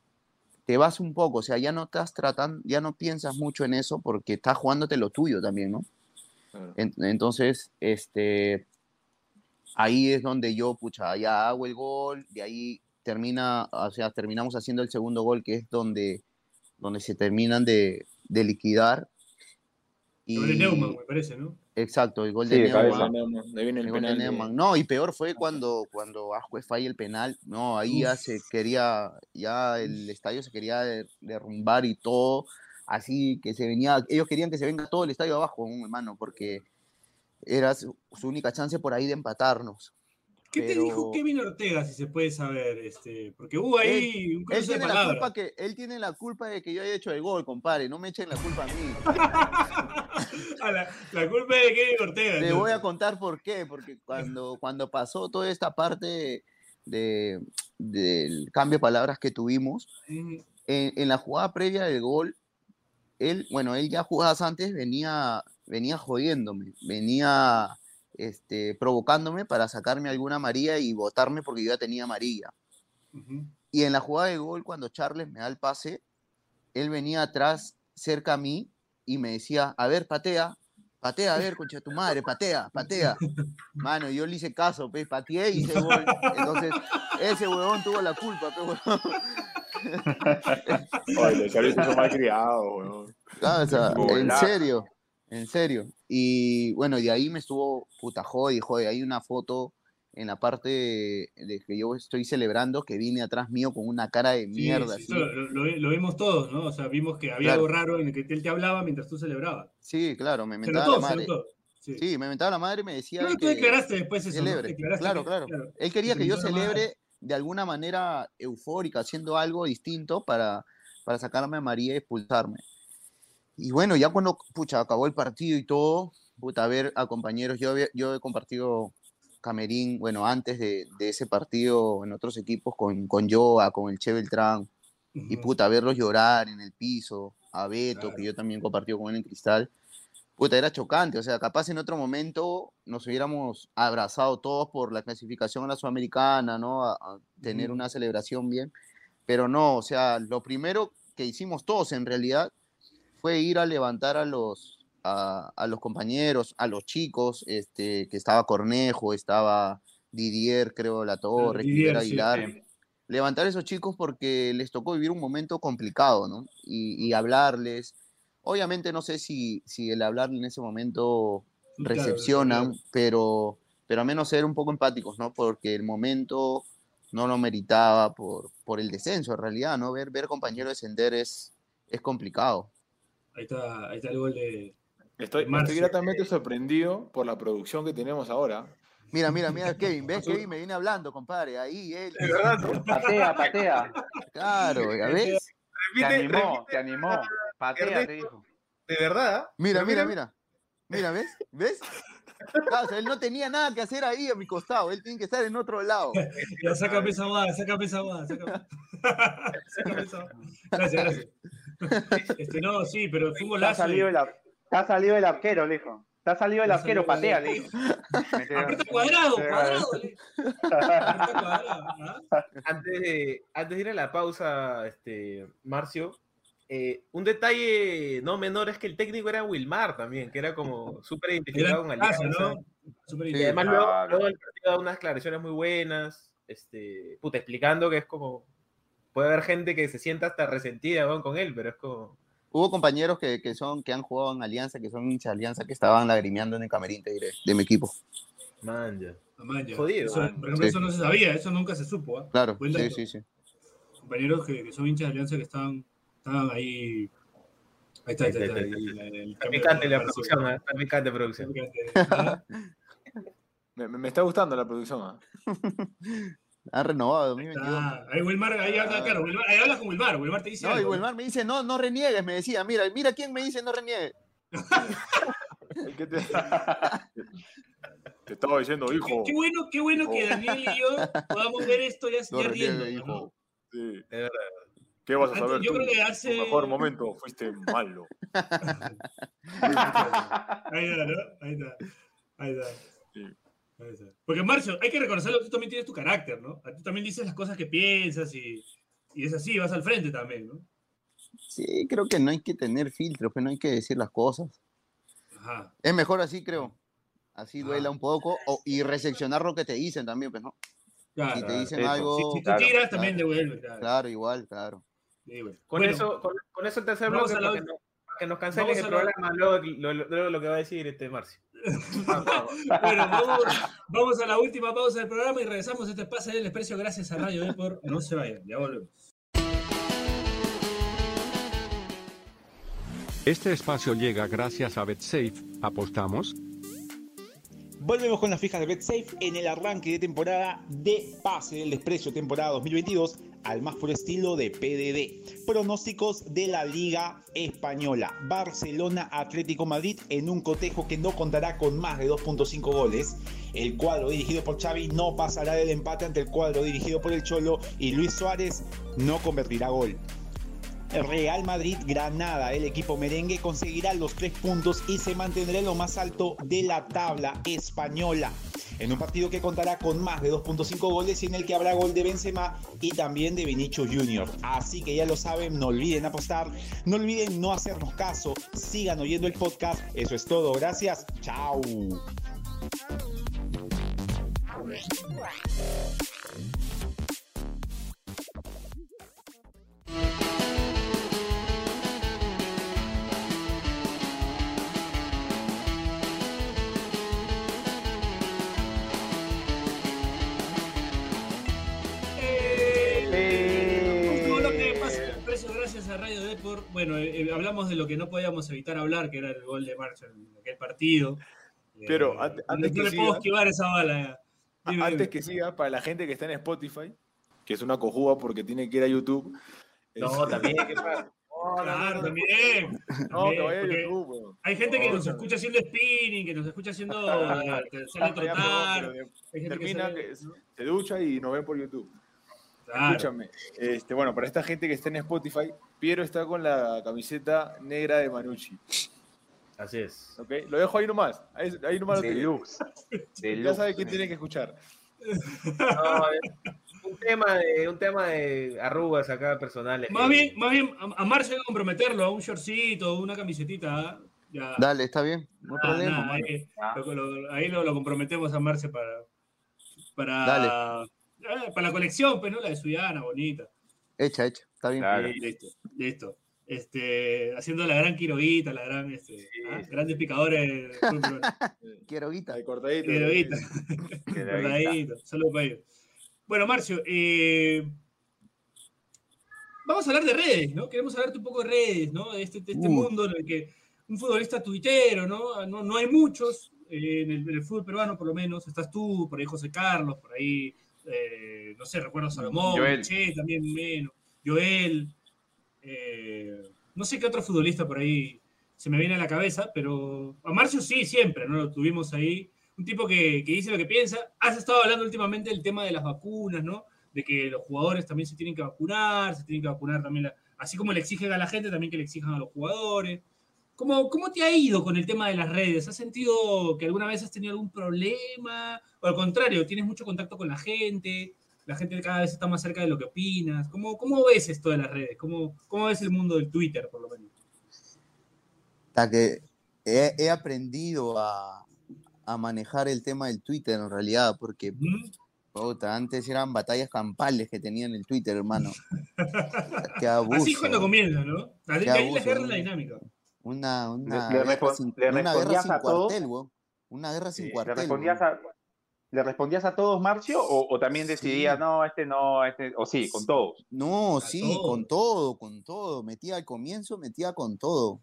te vas un poco, o sea, ya no estás tratando, ya no piensas mucho en eso porque estás jugándote lo tuyo también, ¿no? Claro. En- entonces, este, ahí es donde yo, pucha, ya hago el gol, de ahí termina, o sea, terminamos haciendo el segundo gol, que es donde, donde se terminan de, de liquidar. El gol de Neumann, me parece, ¿no? Exacto, el gol Sí, de. Neumann. Viene el el gol de penal de- Neumann. No, y peor fue cuando, cuando Ascuez falla el penal. No, ahí ya Uf. se quería, ya el estadio se quería de- derrumbar y todo. Así que se venía, ellos querían que se venga todo el estadio abajo, hermano, porque era su, su única chance por ahí de empatarnos. ¿Qué te dijo Kevin Ortega, si se puede saber? Este, porque hubo ahí un Él de la culpa que, él tiene la culpa de que yo haya hecho el gol, compadre. No me echen la culpa a mí. La, la culpa es de Kevin Ortega. Te voy a contar por qué. Porque cuando, cuando pasó toda esta parte de, del cambio de palabras que tuvimos, en, en la jugada previa del gol, él, bueno, él ya jugadas antes venía, venía jodiéndome, venía este, provocándome para sacarme alguna amarilla y botarme porque yo ya tenía amarilla. ujú. Y en la jugada de gol, cuando Charles me da el pase, él venía atrás, cerca a mí, y me decía, a ver, patea, patea, a ver, concha tu madre, patea, patea. Mano, yo le hice caso, pues, pateé y hice gol. Entonces, ese huevón tuvo la culpa, huevón. Oye, los árbitros son mal criados, weón. Ah, o sea, en serio, en serio. Y bueno, de ahí me estuvo puta jode, jode. Hay una foto en la parte de, que yo estoy celebrando que vine atrás mío con una cara de Sí, mierda. sí, así. eso lo, lo- lo vimos todos, ¿no? O sea, vimos que había Claro. algo raro en el que él te hablaba mientras tú celebrabas. Sí, claro, me Se mentaba notó, la se madre. notó. Sí. Sí, me mentaba la madre y me decía Pero de tú que declaraste después eso, ¿no? Declaraste Claro, que- claro. Él quería que que yo celebre de alguna manera eufórica, haciendo algo distinto para, para sacarme a María y expulsarme. Y bueno, ya cuando, pucha, acabó el partido y todo, puta, a ver a compañeros, yo, yo he compartido camerín, bueno, antes de, de ese partido en otros equipos con, con Joa, con el Che Beltrán, y Ujú. puta, verlos llorar en el piso, a Beto, Claro. que yo también compartido con él en Cristal, puta, era chocante, o sea, capaz en otro momento nos hubiéramos abrazado todos por la clasificación a la Sudamericana, ¿no? A, a tener Ujú. una celebración bien, pero no, o sea, lo primero que hicimos todos en realidad fue ir a levantar a los, a, a los compañeros, a los chicos, este, que estaba Cornejo, estaba Didier, creo, La Torre, Didier, sí, Aguilar, sí. levantar a esos chicos porque les tocó vivir un momento complicado, ¿no? Y, y hablarles. Obviamente no sé si, si el hablarle en ese momento recepcionan, claro. pero, pero al menos ser un poco empáticos, ¿no? Porque el momento no lo meritaba por, por el descenso, en realidad, ¿no? Ver, ver compañeros descender es, es complicado. Ahí está, ahí está el gol de. Estoy, Marcio. estoy gratamente sorprendido por la producción que tenemos ahora. Mira, mira, mira, Kevin, ¿ves? Kevin me viene hablando, compadre, ahí él. De. Patea, patea. Claro, ¿ya ves? Te animó, repite, te animó. Patea, te dijo. de verdad. Mira, mira, mira. Mira, ¿ves? ¿Ves? Claro, o sea, él no tenía nada que hacer ahí a mi costado, él tiene que estar en otro lado. Ya, sácame esa guada, sácame esa guada, sácame. sácame esa guada. Gracias, gracias. Este, no, sí, pero fue un golazo. te ha salido el arquero, le dijo. Te ha salido el arquero, salido patea, le Aprieta cuadrado, cuadrado. Antes de, antes de ir a la pausa, este, Marcio, eh, un detalle no menor es que el técnico era Wilmar también, que era como súper identificado con Alianza. ¿no? Y además claro. luego, luego el partido da unas declaraciones muy buenas, este, puta, explicando que es como, puede haber gente que se sienta hasta resentida con él, pero es como, Hubo compañeros que, que son, que han jugado en Alianza, que son hinchas de Alianza, que estaban lagrimeando en el camerín, te diré, de mi equipo. man, ya. Man, ya. Jodido, Eso, man. por ejemplo, Sí. eso no se sabía, eso nunca se supo. ¿ah? Claro, Buen sí, dato. sí, sí. Compañeros que, que son hinchas de Alianza que estaban, estaban ahí. Ahí está, ahí está. ahí está, ahí, la- cambio picante de la producción, ¿eh? producción. Ah, Me, me- me está gustando la producción. ¿ah? Han renovado 2022. ah, ahí Wilmar, ahí habla, claro, Wilmar, ahí hablas con Wilmar, Wilmar te dice No, y Wilmar me dice, no, no reniegues, me decía, mira, mira quién me dice no reniegues. Te... te estaba diciendo, hijo. qué bueno, qué bueno que. Daniel y yo podamos ver esto ya, No ya riendo. hijo. ¿no? Sí. Es verdad. ¿Qué vas a saber yo tú? creo que Tu hace- mejor momento fuiste malo. Ahí está, ¿no? Ahí está. Ahí está. Sí. Porque Marcio, hay que reconocerlo, tú también tienes tu carácter, ¿no? Tú también dices las cosas que piensas y, y es así, vas al frente también, ¿no? Sí, creo que no hay que tener filtros, que no hay que decir las cosas. Ajá. Es mejor así, creo. Así Ah. duela un poco. o- y recepcionar lo que te dicen también, pues, ¿no? Claro, Si te dicen algo. Si, si tú Claro, tiras, también devuelve, claro. Claro, igual, claro. Sí, bueno. Con, Bueno, eso, con, con eso el tercer bloque, para que, ul- no- para que nos cancelen el programa, luego, luego- luego lo que va a decir este Marcio. Bueno, vamos, a la última pausa del programa y regresamos. Este pase del desprecio gracias a Radio Depor. No se vayan, ya volvemos. Este espacio llega gracias a BetSafe. ¿Apostamos? Volvemos con las fijas de BetSafe en el arranque de temporada de Pase del Desprecio, temporada 2022, al más puro estilo de PDD. Pronósticos de la Liga Española. Barcelona Atlético Madrid en un cotejo que no contará con más de 2.5 goles. El cuadro dirigido por Xavi no pasará del empate ante el cuadro dirigido por el Cholo y Luis Suárez no convertirá gol. Real Madrid Granada, el equipo merengue conseguirá los tres puntos y se mantendrá en lo más alto de la tabla española. En un partido que contará con más de 2.5 goles y en el que habrá gol de Benzema y también de Vinicius Junior. Así que ya lo saben, no olviden apostar, no olviden no hacernos caso, sigan oyendo el podcast. Eso es todo, gracias, chao. A Radio Depor. Bueno, eh, eh, hablamos de lo que no podíamos evitar hablar, que era el gol de Marcha en aquel partido. Pero Eh, no- antes no que le siga- esquivar esa bala. Dime, Antes dime. que siga, para la gente que está en Spotify, que es una cojuda porque tiene que ir a YouTube. No, es- también, ¿qué pasa? No, no, Claro, también. También, a YouTube. Hay gente que No, nos no. escucha haciendo spinning, que nos escucha haciendo. sale a pero- trotar. pero Hay termina, sale- que se ducha y nos ven por YouTube. Claro. Escúchame, este, bueno, para esta gente que está en Spotify, Piero está con la camiseta negra de Manucci. Así es. ¿ok? Lo dejo ahí nomás. Ahí, ahí nomás lo tiene. Deluxe. Ya sabe quién tiene que escuchar. No, un tema de, un tema de arrugas acá personales. Más que- bien, más bien, a, a Marcio hay que comprometerlo a un shortcito, una camisetita. ¿ah? Ya. Dale, está bien, no hay Nada, problema. ahí, Ah. lo- lo- ahí lo, lo comprometemos a Marce para, para, Dale. Eh, para la colección, pues, ¿no? La de Suyana, bonita. Hecha, hecha, está bien. Claro. Sí, listo, listo. Este, haciendo la gran quiroguita, la gran, este, ah, grandes picadores. de fútbol peruano. Quiero guita. Ahí cortadito. Quiroguita, cortadito, solo para ellos. Bueno, Marcio, eh, vamos a hablar de redes, ¿no? Queremos hablarte un poco de redes, ¿no? De este, de este Uh. mundo en el que un futbolista tuitero, ¿no? No, no hay muchos, eh, en, el, en el fútbol peruano por lo menos. Estás tú, por ahí José Carlos, por ahí, eh, no sé, recuerdo Salomón, Joel. Che, también menos, Joel. eh, no sé qué otro futbolista por ahí se me viene a la cabeza, pero a Marcio sí, siempre, ¿no? Lo tuvimos ahí. Un tipo que, que dice lo que piensa. Has estado hablando últimamente del tema de las vacunas, ¿no? De que los jugadores también se tienen que vacunar, se tienen que vacunar también, la- así como le exigen a la gente, también que le exijan a los jugadores. ¿Cómo, ¿Cómo te ha ido con el tema de las redes? ¿Has sentido que alguna vez has tenido algún problema? O al contrario, tienes mucho contacto con la gente, la gente cada vez está más cerca de lo que opinas. ¿Cómo, cómo ves esto de las redes? ¿Cómo, ¿Cómo ves el mundo del Twitter, por lo menos? Hasta que he, he aprendido a, a manejar el tema del Twitter en realidad, porque ¿Mm? puta, antes eran batallas campales que tenían el Twitter, hermano. Qué abuso. Así cuando comienza, ¿no? Ahí abuso, le agarra ¿no? la dinámica. Una, una, le guerra, sin, le una guerra sin todos. cuartel. Una guerra sin Sí, le ¿Le cuartel. respondías weón. a, ¿Le respondías a todos, Marcio? O, o también decidías, Sí. no, este no, este. O sí, con todos. No, A sí, todos. con todo, con todo. Metía al comienzo, metía con todo.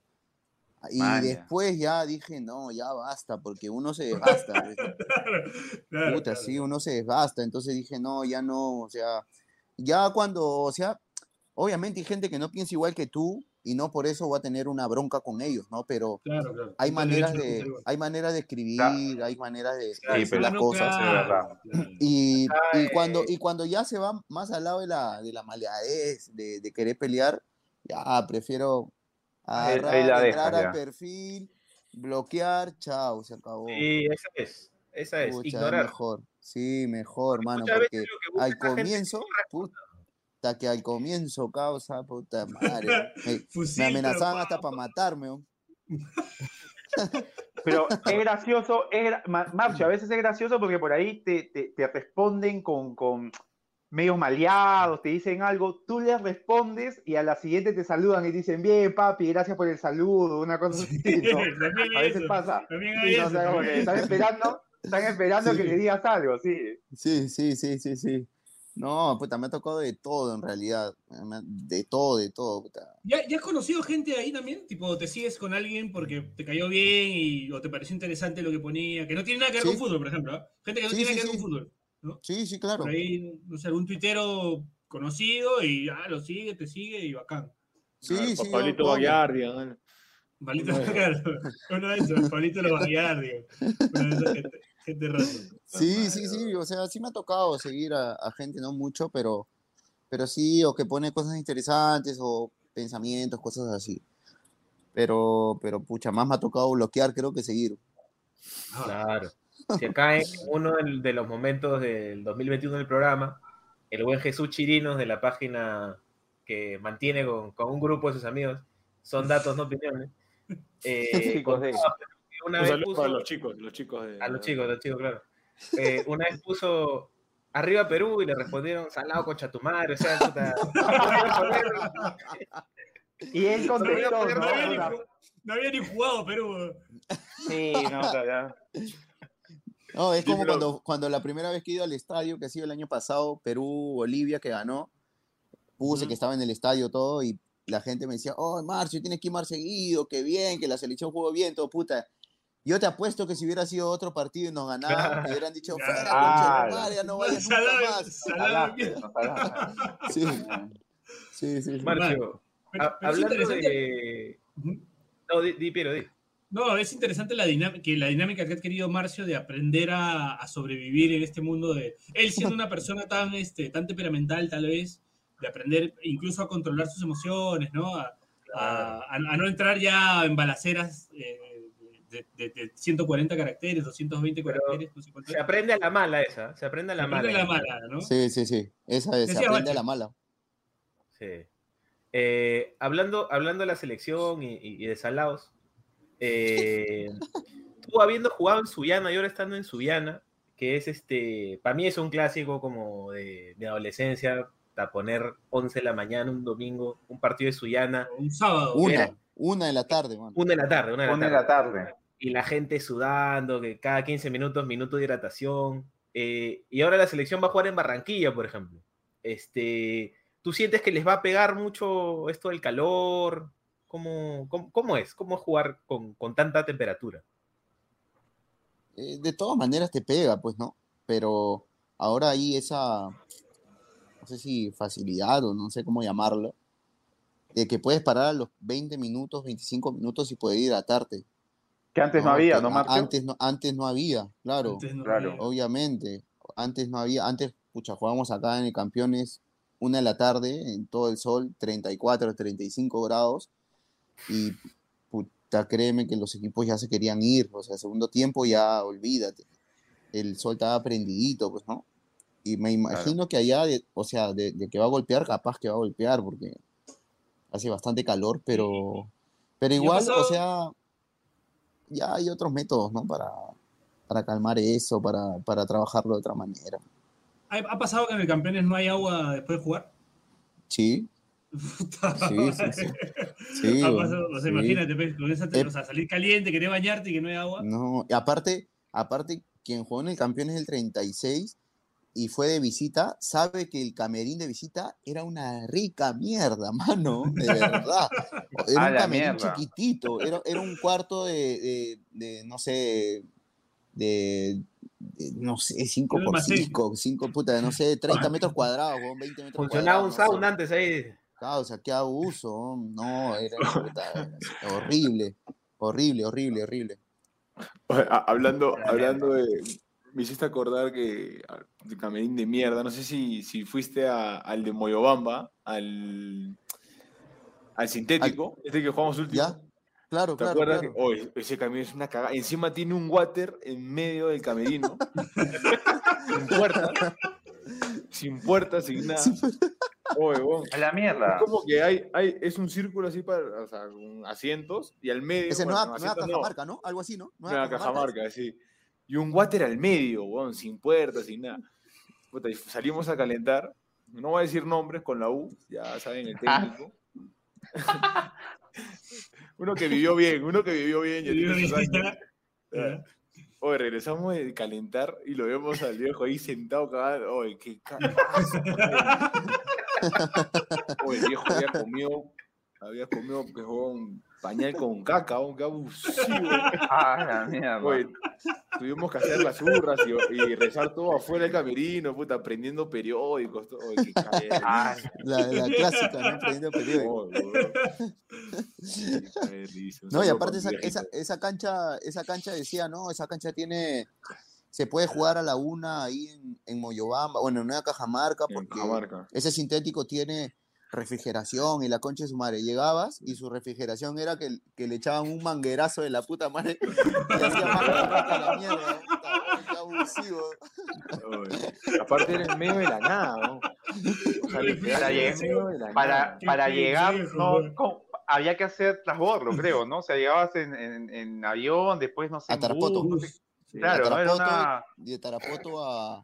Y Maña. después ya dije, no, ya basta, porque uno se desgasta. Claro, claro, Puta, claro. sí, uno se desgasta. Entonces dije, no, ya no, o sea, ya cuando, o sea, obviamente hay gente que no piensa igual que tú, y no por eso voy a tener una bronca con ellos, ¿no? Pero Claro, claro. hay maneras de, hay maneras de escribir, hay maneras de, de pero las cosas. claro, claro. Y, y cuando, y cuando ya se va más al lado de la, de la maleadez, de, de querer pelear, ya prefiero Ahí- ahí agarrar, la entrar dejas, al ya. perfil, bloquear, chao, se acabó. Sí, esa es. Esa es. Pucha, es Ignorar. mejor. Sí, mejor, mano, porque al comienzo, puta, que al comienzo causa, puta madre. Me, me amenazaban hasta pa, para matarme. Pero es gracioso, es Marcio, a veces es gracioso porque por ahí te, te- te responden con, con medios maleados, te dicen algo, tú les respondes y a la siguiente te saludan y dicen, bien, papi, gracias por el saludo, una cosa así, A veces eso, pasa. Sí, no, o sea, están esperando, están esperando Sí. que le digas algo, sí. Sí, sí, sí, sí, sí. No, puta, me ha tocado de todo en realidad. me ha- De todo, de todo, puta. ¿Ya, ¿Ya has conocido gente ahí también? Tipo, te sigues con alguien porque te cayó bien y, o te pareció interesante lo que ponía, que no tiene nada que ver Sí. con fútbol, por ejemplo. ¿ah? Gente que no Sí, tiene sí, nada que ver con fútbol. ¿no? Sí, sí, claro. Por ahí, no sé, algún tuitero conocido y ya lo sigue, te sigue y bacán. Sí, Ah, sí. Pablito. Baguiardi, ¿no? Pablito, claro, uno de esos, Pablito lo Baguiardi. Uno de esos gente, gente rara. Sí, sí, sí. O sea, sí me ha tocado seguir a, a gente, no mucho, pero, pero sí, o que pone cosas interesantes o pensamientos, cosas así. Pero, pero, pucha, más me ha tocado bloquear, creo que seguir. Claro. Si acá en uno de los momentos del 2021 del programa, el buen Jesús Chirinos de la página que mantiene con, con un grupo de sus amigos, son datos, no opiniones. Eh, contaba una Un vez puso, a los chicos, los chicos de. a los chicos, a los chicos, claro. Eh, una vez puso arriba Perú y le respondieron salado con chatumar, o sea, Y él contestó, no, ¿no? había ni, O sea, ju- no había ni jugado Perú. Sí, no, o sea, ya. No, es como cuando, cuando la primera vez que he ido al estadio, que ha sido el año pasado, Perú, Bolivia, que ganó, puse que estaba en el estadio todo y la gente me decía, oh, Marcio, tienes que ir más seguido, que bien, que la selección jugó bien, todo puta. Yo te apuesto que si hubiera sido otro partido y nos ganaban, me hubieran dicho, fuera, Ah, concha de tu madre, ya no vayas nunca más. Sí, sí, sí. sí. Marcio, Pero- pero hablando de... No, di, di, Piero, di. No, es interesante la dinámica, que la dinámica que ha querido Marcio de aprender a, a sobrevivir en este mundo de él siendo una persona tan, este, tan temperamental tal vez, de aprender incluso a controlar sus emociones, ¿no? A, a- a- a no entrar ya en balaceras eh, de, de- de 140 caracteres, 220 Pero caracteres, no sé cuánto Se aprende a la mala esa, se aprende a la Se mala. aprende la mala, ¿no? Sí, sí, sí. Esa es, se aprende a la mala. Sí. Eh, hablando, hablando de la selección y, y- y de Salaos, eh, tú habiendo jugado en Subiana y ahora estando en Subiana, que es este, para mí es un clásico como de, de adolescencia, a poner 11 de la mañana, un domingo, un partido de Subiana, Un sábado. Una, Era- una de la tarde, una de la tarde, una de la tarde. la tarde. Y la gente sudando, que cada 15 minutos, minuto de hidratación. eh, y ahora la selección va a jugar en Barranquilla, por ejemplo. Este, ¿Tú sientes que les va a pegar mucho esto del calor? ¿Cómo, cómo, cómo es? ¿Cómo es jugar con, con tanta temperatura? Eh, de todas maneras te pega, pues, ¿no? Pero ahora hay esa, no sé si facilidad o no sé cómo llamarlo, de que puedes parar a los 20 minutos, 25 minutos y poder hidratarte. Que antes no, había, Que ¿no, Marcio? Antes no, antes no había, claro, Antes no claro. había. obviamente. Antes no había, antes, pucha, jugábamos acá en el Campeones una de la tarde, en todo el sol, 34, 35 grados, y puta, créeme que los equipos ya se querían ir, o sea, segundo tiempo ya olvídate. El sol estaba prendidito, pues, ¿no? Y me imagino que allá, de- o sea, de, de que va a golpear, capaz que va a golpear, porque hace bastante calor, pero, pero igual, pasado- o sea, ya hay otros métodos, ¿no? Para, para calmar eso, para, para trabajarlo de otra manera. ¿Ha, pasado que en el Campeones no hay agua después de jugar? Sí, Sí, sí, sí. madre. sí. Ha pasado, o sea, sí. imagínate, pues, con esa, Eh, o sea, salir caliente, querer bañarte y que no hay agua. No, y aparte, aparte, quien jugó en el campeón es el 36 y fue de visita, sabe que el camerín de visita era una rica mierda, mano, de verdad. Era A un camerín mierda. chiquitito, era, era un cuarto de, de- de, no sé, de, de, no sé, 5 Un por almacén. 5, 5, puta, no sé, 30 metros cuadrados, weón, 20 metros Funcionaba un cuadrados, no sé. sauna antes ahí. Causa, qué abuso. No, era puta, horrible. Horrible, horrible, horrible. Hablando, hablando de. Me hiciste acordar que. ah, De camerín de mierda. No sé si, si fuiste a- al de Moyobamba, al. Al sintético, este que jugamos último. ¿Ya? Claro, ¿Te claro, acuerdas claro. que ese camión es una cagada? Encima tiene un water en medio del camerino. sin puerta. Sin puerta, sin nada. Oye, weón. A la mierda. Es como que hay, hay, es un círculo así para, o sea, con asientos y al medio. Ese bueno, nueva, nueva asientos no, Cajamarca, ¿no? Algo así, ¿no? Nueva Cajamarca, sí. Y un water al medio, weón, sin puertas, sin nada. Puta, y salimos a calentar. No voy a decir nombres con la U, ya saben, el técnico. uno que vivió bien, uno que vivió bien. Ya. Oye, regresamos de calentar y lo vemos al viejo ahí sentado cagado. Oye, qué cagada. Oye, el viejo había comido, había comido que un pañal con caca, qué abusivo. Ah, la mierda. Oye, tuvimos que hacer las urras y, y rezar todo afuera del camerino, puta, prendiendo periódicos. Todo. Oye, qué. Ah, La, la clásica, ¿no? Prendiendo periódico. No, y aparte esa, esa, esa cancha, esa cancha decía, no, esa cancha tiene, se puede jugar a la una ahí en, en Moyobamba, bueno, en Nueva Cajamarca, porque Cajamarca. ese sintético tiene refrigeración y la concha de su madre. Llegabas y su refrigeración era que, que le echaban un manguerazo de la puta madre y hacía más que la mierda. puta, abusivo. Aparte era en medio de la nada, ¿no? O sea, literal, Para, era en lleg- medio de la para, nada. para llegar, no, había que hacer transbordo, creo, ¿no? O sea, llegabas en, en, en avión, después, no sé, A Tarapoto. bus, no sé. Sí, Claro. Era Tarapoto, una... de Tarapoto a,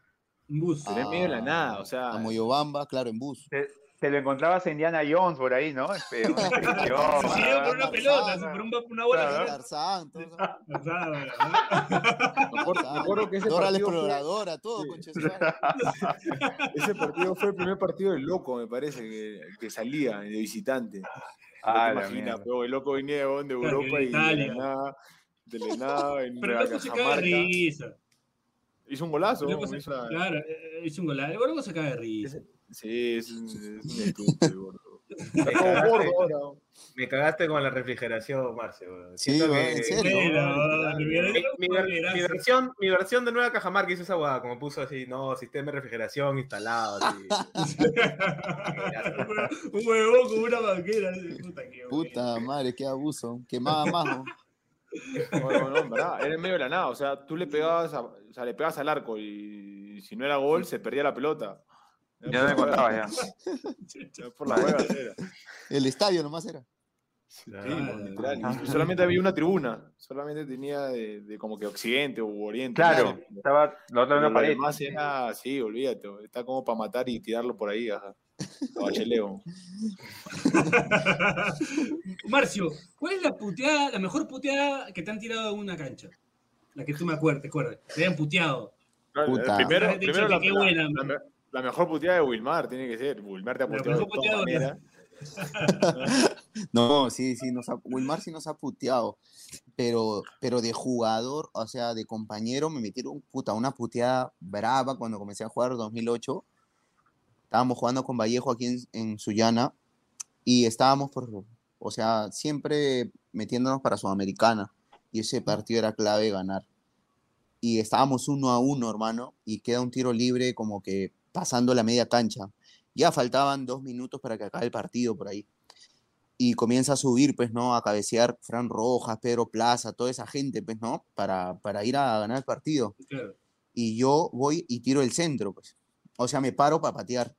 Un bus. Era en medio de la nada, o sea. a Moyobamba, claro, en bus. Te, te lo encontrabas en Indiana Jones por ahí, ¿no? Este, una Se siguió por una ah, pelota, se por un- una bola. Claro. Tarzán, todo eso. Me acuerdo, me acuerdo que ese Dora la exploradora, todo, ese partido fue el primer partido del loco, me parece, que, que salía de visitante. Ah, no te imaginas, mierda. pero el loco venía de Europa y de Italia. la nada, de la nada, en Pero Nueva luego se caga de risa. Hizo un golazo. Luego se- hizo a- Claro, eh, hizo un golazo. Luego se caga de risa. Sí, es un, es un estúpido, gordo. Me cagaste, gordo ahora. me cagaste con la refrigeración, Marcio. weón. Sí, que- en serio. Mi, versión, mi versión de Nueva Cajamarca hizo esa guada, como puso así, no, sistema de refrigeración instalado. Así. Un huevón con una banquera. Puta que Puta madre, qué abuso. Quemaba más. ¿No? En verdad, era en medio de la nada. O sea, tú le pegabas, a- o sea, le pegabas al arco y si no era gol, se perdía la pelota. Ya me contabas ya. Por la hueva era. El estadio nomás era. Sí, no, literal. Y solamente había una tribuna. Solamente tenía de, de como que occidente u oriente. Claro, estaba la otra una pared. demás era, sí, olvídate. Está como para matar y tirarlo por ahí. Ajá. Marcio, ¿cuál es la puteada, la mejor puteada que te han tirado en una cancha? La que tú me acuerdes, te acuerdas. Te habían puteado. Puta. Primero, la, la- buena, la la mejor puteada de Wilmar tiene que ser. Wilmar te ha La puteado maneras. No, sí, sí, nos ha, Wilmar sí nos ha puteado. Pero, pero de jugador, o sea, de compañero, me metieron puta, una puteada brava cuando comencé a jugar en 2008. Estábamos jugando con Vallejo aquí en, en Sullana y estábamos por, o sea, siempre metiéndonos para Sudamericana. Y ese partido era clave ganar. Y estábamos uno a uno, hermano, y queda un tiro libre como que pasando la media cancha. Ya faltaban dos minutos para que acabe el partido por ahí. Y comienza a subir, pues, ¿no? A cabecear Fran Rojas, Pedro Plaza, toda esa gente, pues, ¿no? Para, para ir a ganar el partido. Claro. Y yo voy y tiro el centro, pues. O sea, me paro para patear.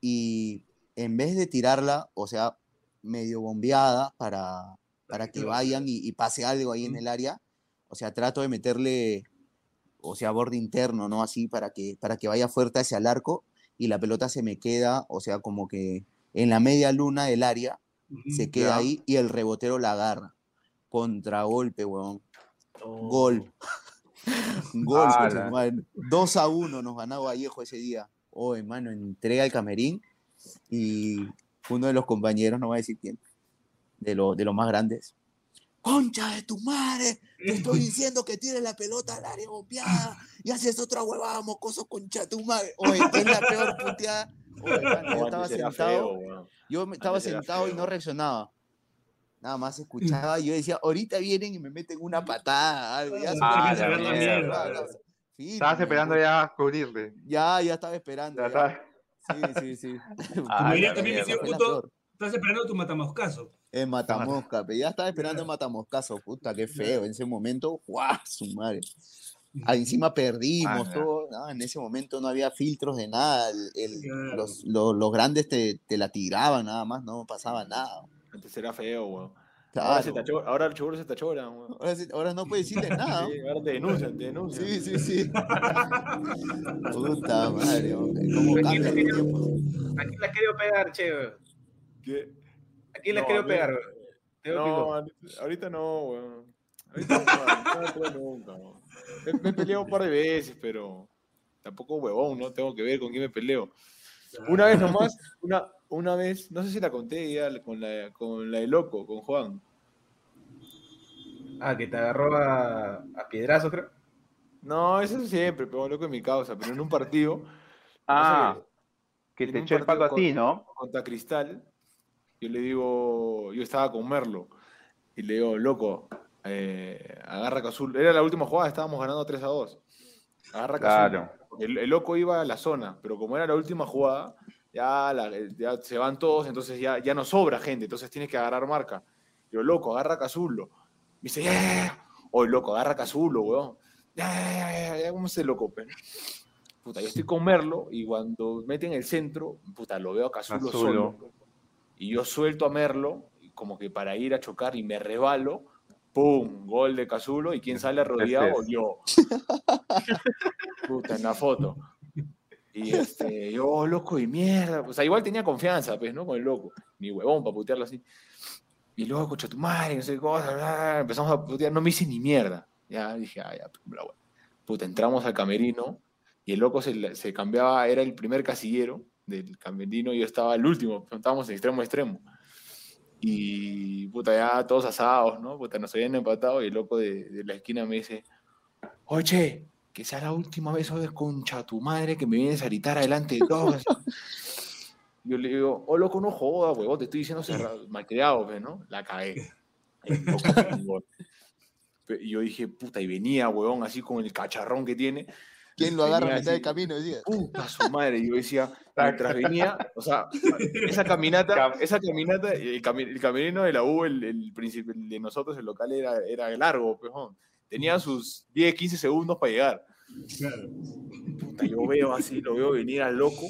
Y en vez de tirarla, o sea, medio bombeada para, para que vayan y, y pase algo ahí en el área, o sea, trato de meterle, o sea, borde interno, ¿no? Así para que, para que vaya fuerte hacia el arco y la pelota se me queda, o sea, como que en la media luna del área, se queda ahí y el rebotero la agarra. Contragolpe, weón. Gol. Gol, madre. 2 a 1 nos ganaba Vallejo ese día. Oh, hermano, entré al camarín y uno de los compañeros, no voy a decir quién, de, lo- de los más grandes. ¡Concha de tu madre! Te estoy diciendo que tires la pelota al área bombeada y haces otra huevada, mocoso, concha de tu madre. Oye, es la peor puteada. Oye, yo estaba sentado, feo, yo estaba sentado y no reaccionaba. Nada más escuchaba y yo decía, ahorita vienen y me meten una patada, algo. Ya, Ah, la mierda. Estabas esperando ya. ya cubrirle. Ya, ya estaba esperando. Ya. Sí, sí, sí. Ah, también mi mierda. la Puto, estás esperando tu matamoscaso. En Matamosca, pero ya estaba esperando en Matamoscaso, puta, qué feo. En ese momento, ¡guau! Su madre. Ah, encima perdimos Ah, todo. no, en ese momento no había filtros de nada. el- el- Claro. los, los- los grandes te, te la tiraban nada más, no pasaba nada. Antes era feo, weón. Claro. Ahora, se tachó, ahora el chuburo se tachora, weón. Ahora, ahora no puedes decirle nada. Sí, ahora te denuncian, te denuncian. Sí, sí, sí. Puta madre, hombre, ¿cómo Aquí cambia la quiero pegar, che? weón? ¿Qué? ¿A quién la No, quiero pegar? weón? No, Pico. ahorita- no, weón. Ahorita no, no, no, nunca, weón. Me, me he peleado un par de veces, pero tampoco huevón, ¿no? Tengo que ver con quién me peleo. Una vez nomás, una, una vez, no sé si la conté ya con la, con la de Loco, con Juan. Ah, que te agarró a, a piedrazos, creo. No, eso siempre, pero loco en mi causa, pero en un partido. Ah, que te echó el pato a ti, ¿no? contra Cristal, yo le digo, yo estaba con Merlo, y le digo, loco, eh, agarra Cazul. Era la última jugada, estábamos ganando 3 a 2. Agarra Cazul. Claro. El, el loco iba a la zona, pero como era la última jugada, ya, la- ya se van todos, entonces ya, ya no sobra gente, entonces tienes que agarrar marca. Yo, loco, agarra Cazulo. Me dice, ya, ya, ya. Oye, loco, agarra Cazulo, weón. Ya, ya, ya, ya, ¿cómo se loco, pe? Puta, yo estoy con Merlo y cuando mete en el centro, puta, lo veo a Cazulo Cazulo. solo. Y yo suelto a Merlo, como que para ir a chocar y me resbalo. ¡Pum! Gol de Cazulo y quién sale arrodillado, yo. Puta, en la foto. Y este, yo, "Oh, loco de mierda. O sea, igual tenía confianza, pues, ¿no? Con el loco. Mi huevón para putearlo así. Y luego, cocha tu madre, no sé qué cosa, empezamos a putear, no me hice ni mierda. Ya dije, ah, ya, pues, bla, bla. Puta, entramos al camerino y el loco se, la- se cambiaba, era el primer casillero del camerino y yo estaba el último, estábamos de extremo a extremo. Y puta, ya todos asados, ¿no? Puta, nos habían empatado y el loco de la esquina me dice, oye, que sea la última vez, oye, concha tu madre, que me vienes a gritar adelante de todos. Yo le digo, oh, loco, no jodas, huevón, te estoy diciendo cerrado, malcriado, pues, ¿no? La cagué. Y yo dije, puta, y venía, huevón, así con el cacharrón que tiene. ¿Quién lo agarra a mitad del camino? Decía. Puta su madre, y yo decía, mientras venía, o sea, esa caminata, esa caminata, el, cami- el camerino de la U, el, el, el de nosotros, el local, era, era largo, pejón. Tenía sus 10, 15 segundos para llegar. Claro. Puta, yo veo así, lo veo venir al loco,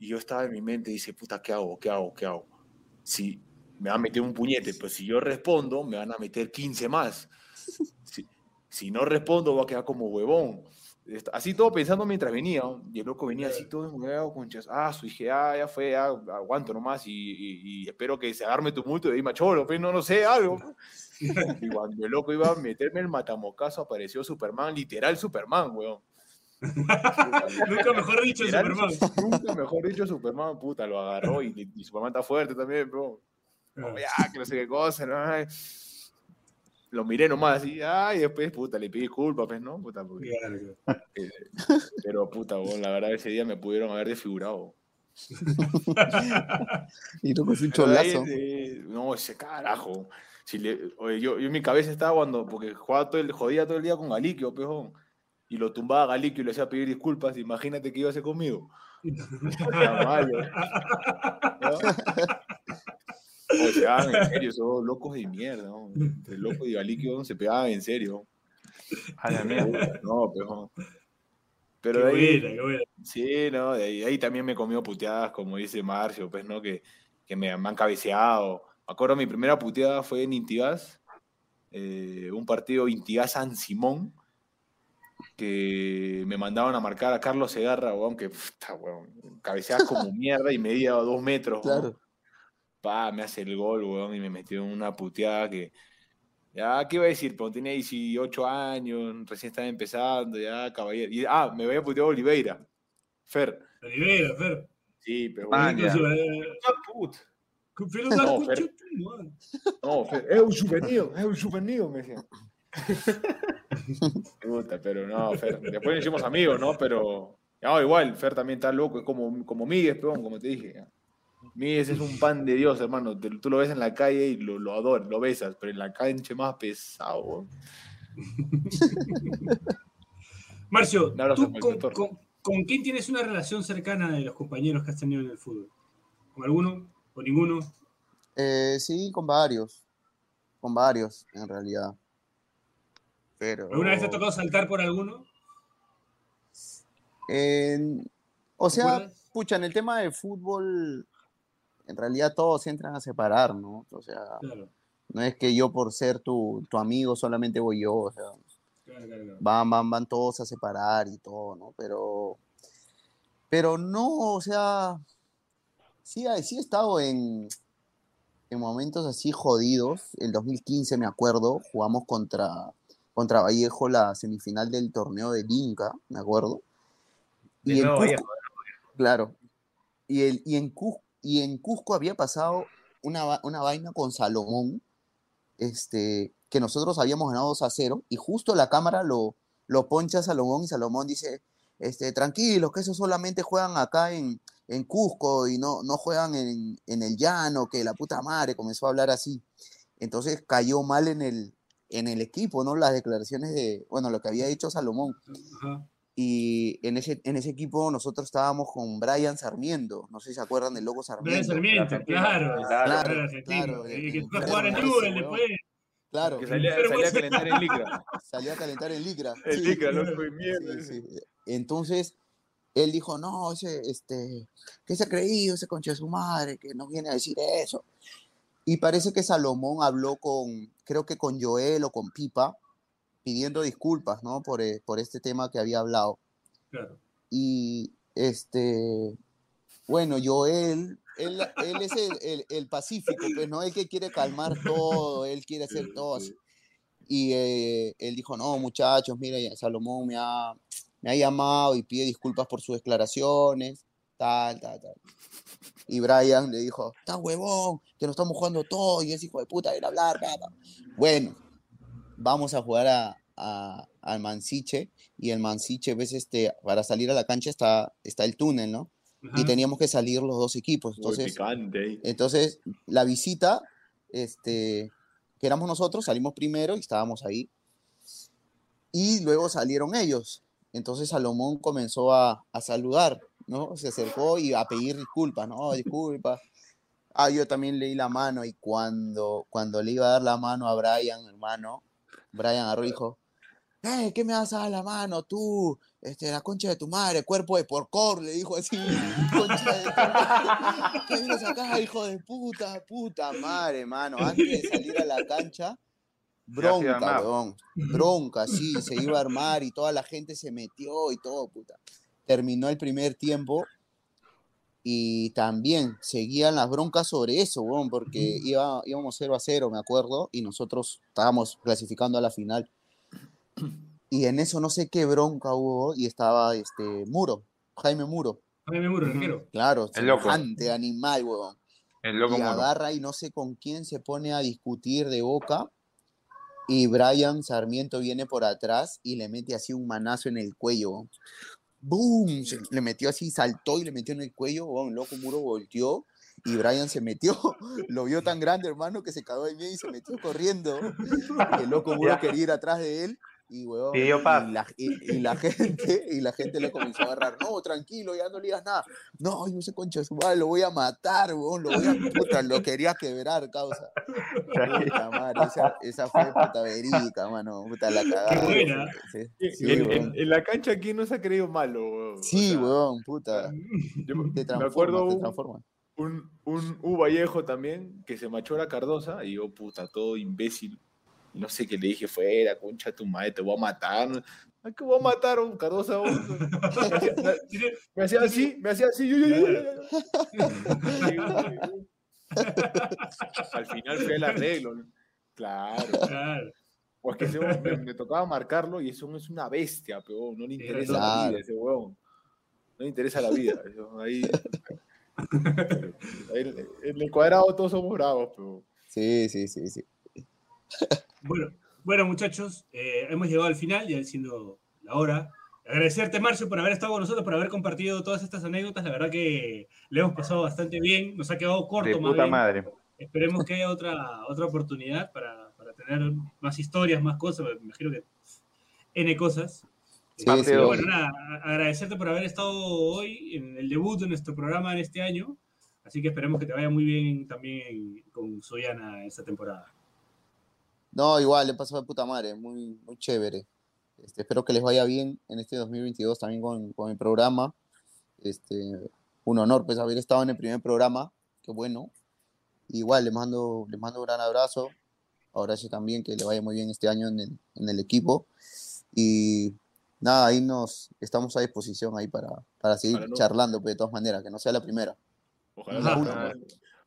y yo estaba en mi mente, dice, puta, ¿qué hago? ¿Qué hago? ¿Qué hago? Si me van a meter un puñete, pero si yo respondo, me van a meter 15 más. Si, si no respondo, voy a quedar como huevón. Así todo pensando mientras venía, y el loco venía así todo conchas. Ah, su dije, ah, ya fue, ya aguanto nomás y, y- y espero que se agarme tumulto de ahí macholo, pero no, no sé, algo. Y cuando el loco iba a meterme el matamocazo, apareció Superman, literal Superman, weón. Nunca mejor dicho, Literal, Superman. Nunca mejor dicho Superman, puta, lo agarró y, y Superman está fuerte también, bro. No, ya, que no sé qué cosa, ¿no? Lo miré nomás así, ay, después, puta, le pedí disculpas, pues, ¿no? Puta, porque- Claro, eh, pero, puta, weón, la verdad, ese día me pudieron haber desfigurado. Y loco es un cholazo. eh, no, ese carajo. Si le, oye, yo, yo en mi cabeza estaba cuando, porque jugaba todo el, jodía todo el día con Galiquio, pejón. Y lo tumbaba a Galiquio y le hacía pedir disculpas. Imagínate qué iba a hacer conmigo. Está malo. ¿no? O sea, en serio, son locos de mierda. ¿no? Entre loco y Galiquio se pegaban en serio. A la mierda. No. Qué Pero de ahí, buena, qué buena. Sí, no, de ahí, de ahí también me comió puteadas, como dice Marcio, pues, ¿no? Que, que me, me han cabeceado. Me acuerdo, mi primera puteada fue en Intigas, eh, un partido Intigas-San Simón, que me mandaban a marcar a Carlos Segarra, weón, que, puta, weón, cabeceas como mierda y medía dos metros, weón. Claro. Pa, me hace el gol, weón, y me metió en una puteada que... Ya, ¿qué iba a decir? Pero tenía 18 años, recién estaba empezando, ya, caballero. Y, ah, me había puteado Oliveira. Fer. Olivera, Fer. Sí, pero bueno. ya. Ah, No, Fer. No, Fer, es un juvenil, es un juvenil, me decían. Puta, pero no, Fer. Después nos hicimos amigos, ¿no? Pero No, igual, Fer también está loco, es como, como Miguel, como te dije. Miguel es un pan de Dios, hermano. Te- tú lo ves en la calle y lo, lo adoras, lo besas, pero en la cancha más pesado. Marcio, Un abrazo ¿tú para el con, doctor. con- con quién tienes una relación cercana de los compañeros que has tenido en el fútbol? ¿Con alguno? ¿Con ninguno? Eh, sí, con varios. Con varios, en realidad. Pero. ¿Alguna vez te ha tocado saltar por alguno? O sea, pucha, en el tema del fútbol, en realidad todos entran a separar, ¿no? O sea, Claro, no es que yo por ser tu, tu amigo solamente voy yo, o sea, claro, claro. van, van, van todos a separar y todo, ¿no? Pero, pero no, o sea, sí, sí he estado en, en momentos así jodidos. El 2015, me acuerdo, jugamos contra, contra Vallejo la semifinal del torneo del Inca, me acuerdo. De Y en Cusco- Vallejo. Claro. Y, el, y, en Cusco, y en Cusco había pasado una, una vaina con Salomón, este, que nosotros habíamos ganado 2 a 0, y justo la cámara lo, lo poncha a Salomón y Salomón dice, este, tranquilos, que esos solamente juegan acá en, en Cusco y no, no juegan en, en el llano, que la puta madre comenzó a hablar así. Entonces cayó mal en el, en el equipo, ¿no? Las declaraciones de, bueno, lo que había dicho Salomón. Ajá. Y en ese, en ese equipo nosotros estábamos con Brian Sarmiento. No sé si se acuerdan del loco Brian Sarmiento. Sarmiento, claro. Claro, Claro, claro, argentino. claro, Y que en- fue a jugar en Newell después. Claro, Que salía, salía a calentar en Licra. salió a calentar en Licra. En Sí, Licra, loco, y mierda. sí, sí. Entonces, él dijo, no, ese, este, que se ha creído ese concha de su madre, que no viene a decir eso. Y parece que Salomón habló con, creo que con Joel o con Pipa, pidiendo disculpas, ¿no? Por, eh, por este tema que había hablado. Claro. Y este, bueno, Joel, él, él es el, el- el pacífico, pues, ¿no? El que quiere calmar todo, él quiere hacer todo así. Y eh, él dijo, no, muchachos, mira, Salomón me ha, me ha llamado y pide disculpas por sus declaraciones, tal, tal, tal. Y Brian le dijo, está huevón, que nos estamos jugando todo y ese hijo de puta viene a hablar, papá. Bueno, vamos a jugar a, a- al Mansiche y el Mansiche, ves, este, para salir a la cancha está, está el túnel, ¿no? Ajá. Y teníamos que salir los dos equipos. Muy Entonces, picante entonces, la visita, este, que éramos nosotros, salimos primero y estábamos ahí. Y luego salieron ellos. Entonces Salomón comenzó a, a saludar, ¿no? Se acercó y a pedir disculpas, ¿no? Disculpas. Ah, yo también leí la mano y cuando, cuando le iba a dar la mano a Brian, hermano, Brian agarró y dijo, "Eh, ¿qué me vas a dar la mano tú? Este, la concha de tu madre, cuerpo de porcor, le dijo así, concha de tu madre. ¿Qué vienes acá, hijo de puta, puta madre, hermano? Antes de salir a la cancha, bronca, weón. Bronca, sí, se iba a armar y toda la gente se metió y todo, puta. Terminó el primer tiempo y también seguían las broncas sobre eso, weón, porque iba, íbamos 0 a 0, me acuerdo, y nosotros estábamos clasificando a la final. Y en eso no sé qué bronca hubo y estaba este Muro, Jaime Muro. Jaime Muro, arquero. Claro, El loco. animal, weón. El loco y mono. agarra y no sé con quién se pone a discutir de boca. Y Brian Sarmiento viene por atrás y le mete así un manazo en el cuello. ¡Boom! Se- le metió así, saltó y le metió en el cuello. weón, loco muro volteó. Y Brian se metió, lo vio tan grande, hermano, que se cagó de miedo y se metió corriendo. Y el loco muro quería ir atrás de él. Y, weón, Pidió y la, y- y la gente, y la gente le comenzó a agarrar. No, tranquilo, ya no le digas nada. No, yo ese concha su madre, lo voy a matar, weón, lo voy a puta, lo quería quebrar, causa. Puta madre, esa, esa fue puta verídica, mano, puta la cagada. buena. Sí, En, sí, en- weón. en la cancha, ¿quién no se ha creído malo? weón? O Sí, sea, weón, puta. yo Te me transforma, acuerdo te un, transforma. un, un U Vallejo también que se machó a la Cardosa y yo, puta, todo imbécil. No sé qué le dije, fuera, concha tu madre, te voy a matar. Ay, que voy a matar a un Cardosa? Me hacía, así, me hacía así. yo, yo, yo, yo, yo, yo. Al final fue el arreglo. Claro. Claro. Pues que ese huevón me, me tocaba marcarlo y ese huevón es una bestia, pero no le interesa la vida ese huevón. No le interesa la vida. eso, Ahí, ahí en el cuadrado todos somos bravos, pero Sí, sí, sí, sí. Bueno, bueno muchachos, eh, hemos llegado al final, ya siendo la hora. agradecerte, Marcio, por haber estado con nosotros, por haber compartido todas estas anécdotas. La verdad que le hemos pasado bastante bien. Nos ha quedado corto, De puta madre. Esperemos que haya otra, otra oportunidad para, para tener más historias, más cosas. Me imagino que N cosas. Sí, sí, obvio. bueno, nada, agradecerte por haber estado hoy en el debut de nuestro programa en este año. Así que esperemos que te vaya muy bien también con Soyana esta temporada. No, igual, le pasó de puta madre, muy, muy chévere. Este, espero que les vaya bien en este 2022 también con, con el programa. Este, un honor pues haber estado en el primer programa, qué bueno. Igual les mando, les mando un gran abrazo. Ahora sí también que le vaya muy bien este año en el, en el equipo. Y nada, ahí nos estamos a disposición ahí para, para seguir Para no- charlando, pues de todas maneras, que no sea la primera. Ojalá, podamos,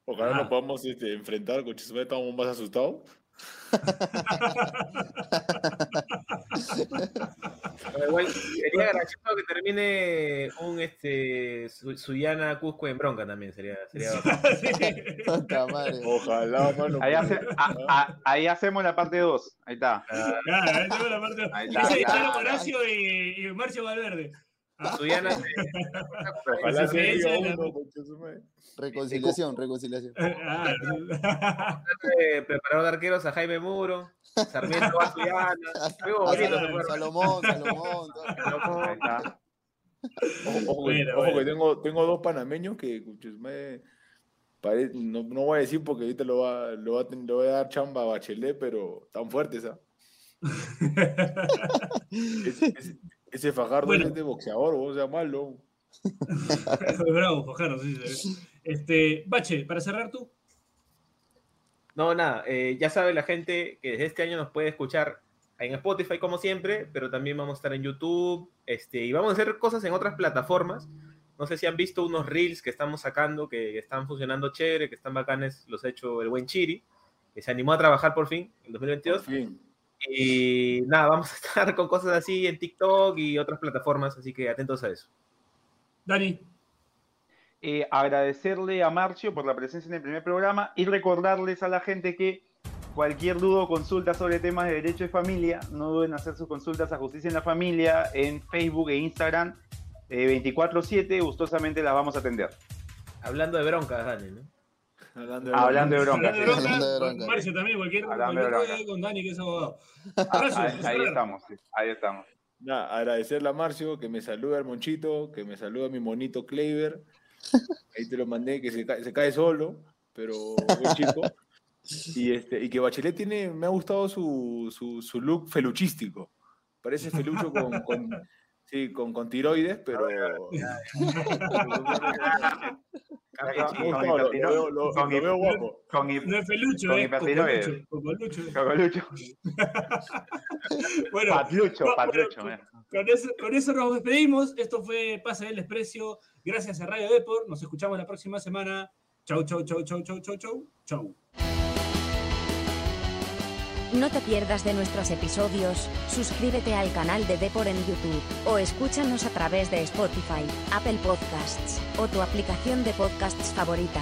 ojalá Ajá. nos podamos este, enfrentar con estamos más asustados. Pero igual sería gracioso que termine un este Su- Suyana Cusco en bronca también. Sería, sería madre. Ojalá, mano. Ahí, hace- a- a- ahí hacemos la parte 2. Ahí está. Claro, ahí tengo la parte. Ahí está, Ese ahí está. Charo Horacio y, y Marcio Valverde. Suyana Ojalá se uno. Reconciliación, reconciliación. ah, eh, preparador de arqueros a Jaime Muro, Sarmiento a Suyana. Salomón, Salomón. está. Ojo, ojo que- Bueno, ojo bueno. que tengo, tengo dos panameños que no, no voy a decir porque ahorita lo va, lo, va, le voy a dar chamba a Bachelet, pero tan fuertes, ¿ah? Ese, Fajardo Bueno. es de boxeador, o sea, malo. Bravo, Fajardo, sí, sí. Este, Bache, para cerrar tú. No, nada, eh, ya sabe la gente que desde este año nos puede escuchar en Spotify como siempre, pero también vamos a estar en YouTube, este, y vamos a hacer cosas en otras plataformas. No sé si han visto unos reels que estamos sacando que están funcionando chévere, que están bacanes, los ha hecho el buen Chiri, que se animó a trabajar por fin en 2022. Por fin. Y nada, vamos a estar con cosas así en TikTok y otras plataformas, así que atentos a eso. Dani. Eh, agradecerle a Marcio por la presencia en el primer programa y recordarles a la gente que cualquier duda o consulta sobre temas de derecho de familia, no duden en hacer sus consultas a Justicia en la Familia en Facebook e Instagram eh, 24/7, gustosamente las vamos a atender. Hablando de broncas, Dani, ¿no? Hablando de Hablando de bronca. Hablando de sí. bronca, Hablando de bronca. Marcio también, cualquier, Hablando de cualquier bronca. cosa con Dani, que es abogado. Ah, Marcio, ahí, ahí estamos, sí, ahí estamos. Nada, agradecerle a Marcio, que me saluda el Monchito, que me saluda mi monito Kleiber. Ahí te lo mandé, que se cae, se cae solo, pero buen chico. Y, este, y que Bachelet tiene, me ha gustado su, su, su look feluchístico. Parece felucho con, con, sí, con, con tiroides, pero... Con veo, con guapo. Con, hip- No es Felucho, Con eh. hipertiroides. Cocolucho, Cocolucho. Cocolucho. Bueno, Patlucho, va- patlucho. bueno. Con eso, con eso nos despedimos. Esto fue Pase del Desprecio. Gracias a Radio Deport. Nos escuchamos la próxima semana. Chau, chau, chau, chau, chau, chau, chau. Chau. No te pierdas de nuestros episodios, suscríbete al canal de Depor en YouTube, o escúchanos a través de Spotify, Apple Podcasts, o tu aplicación de podcasts favorita.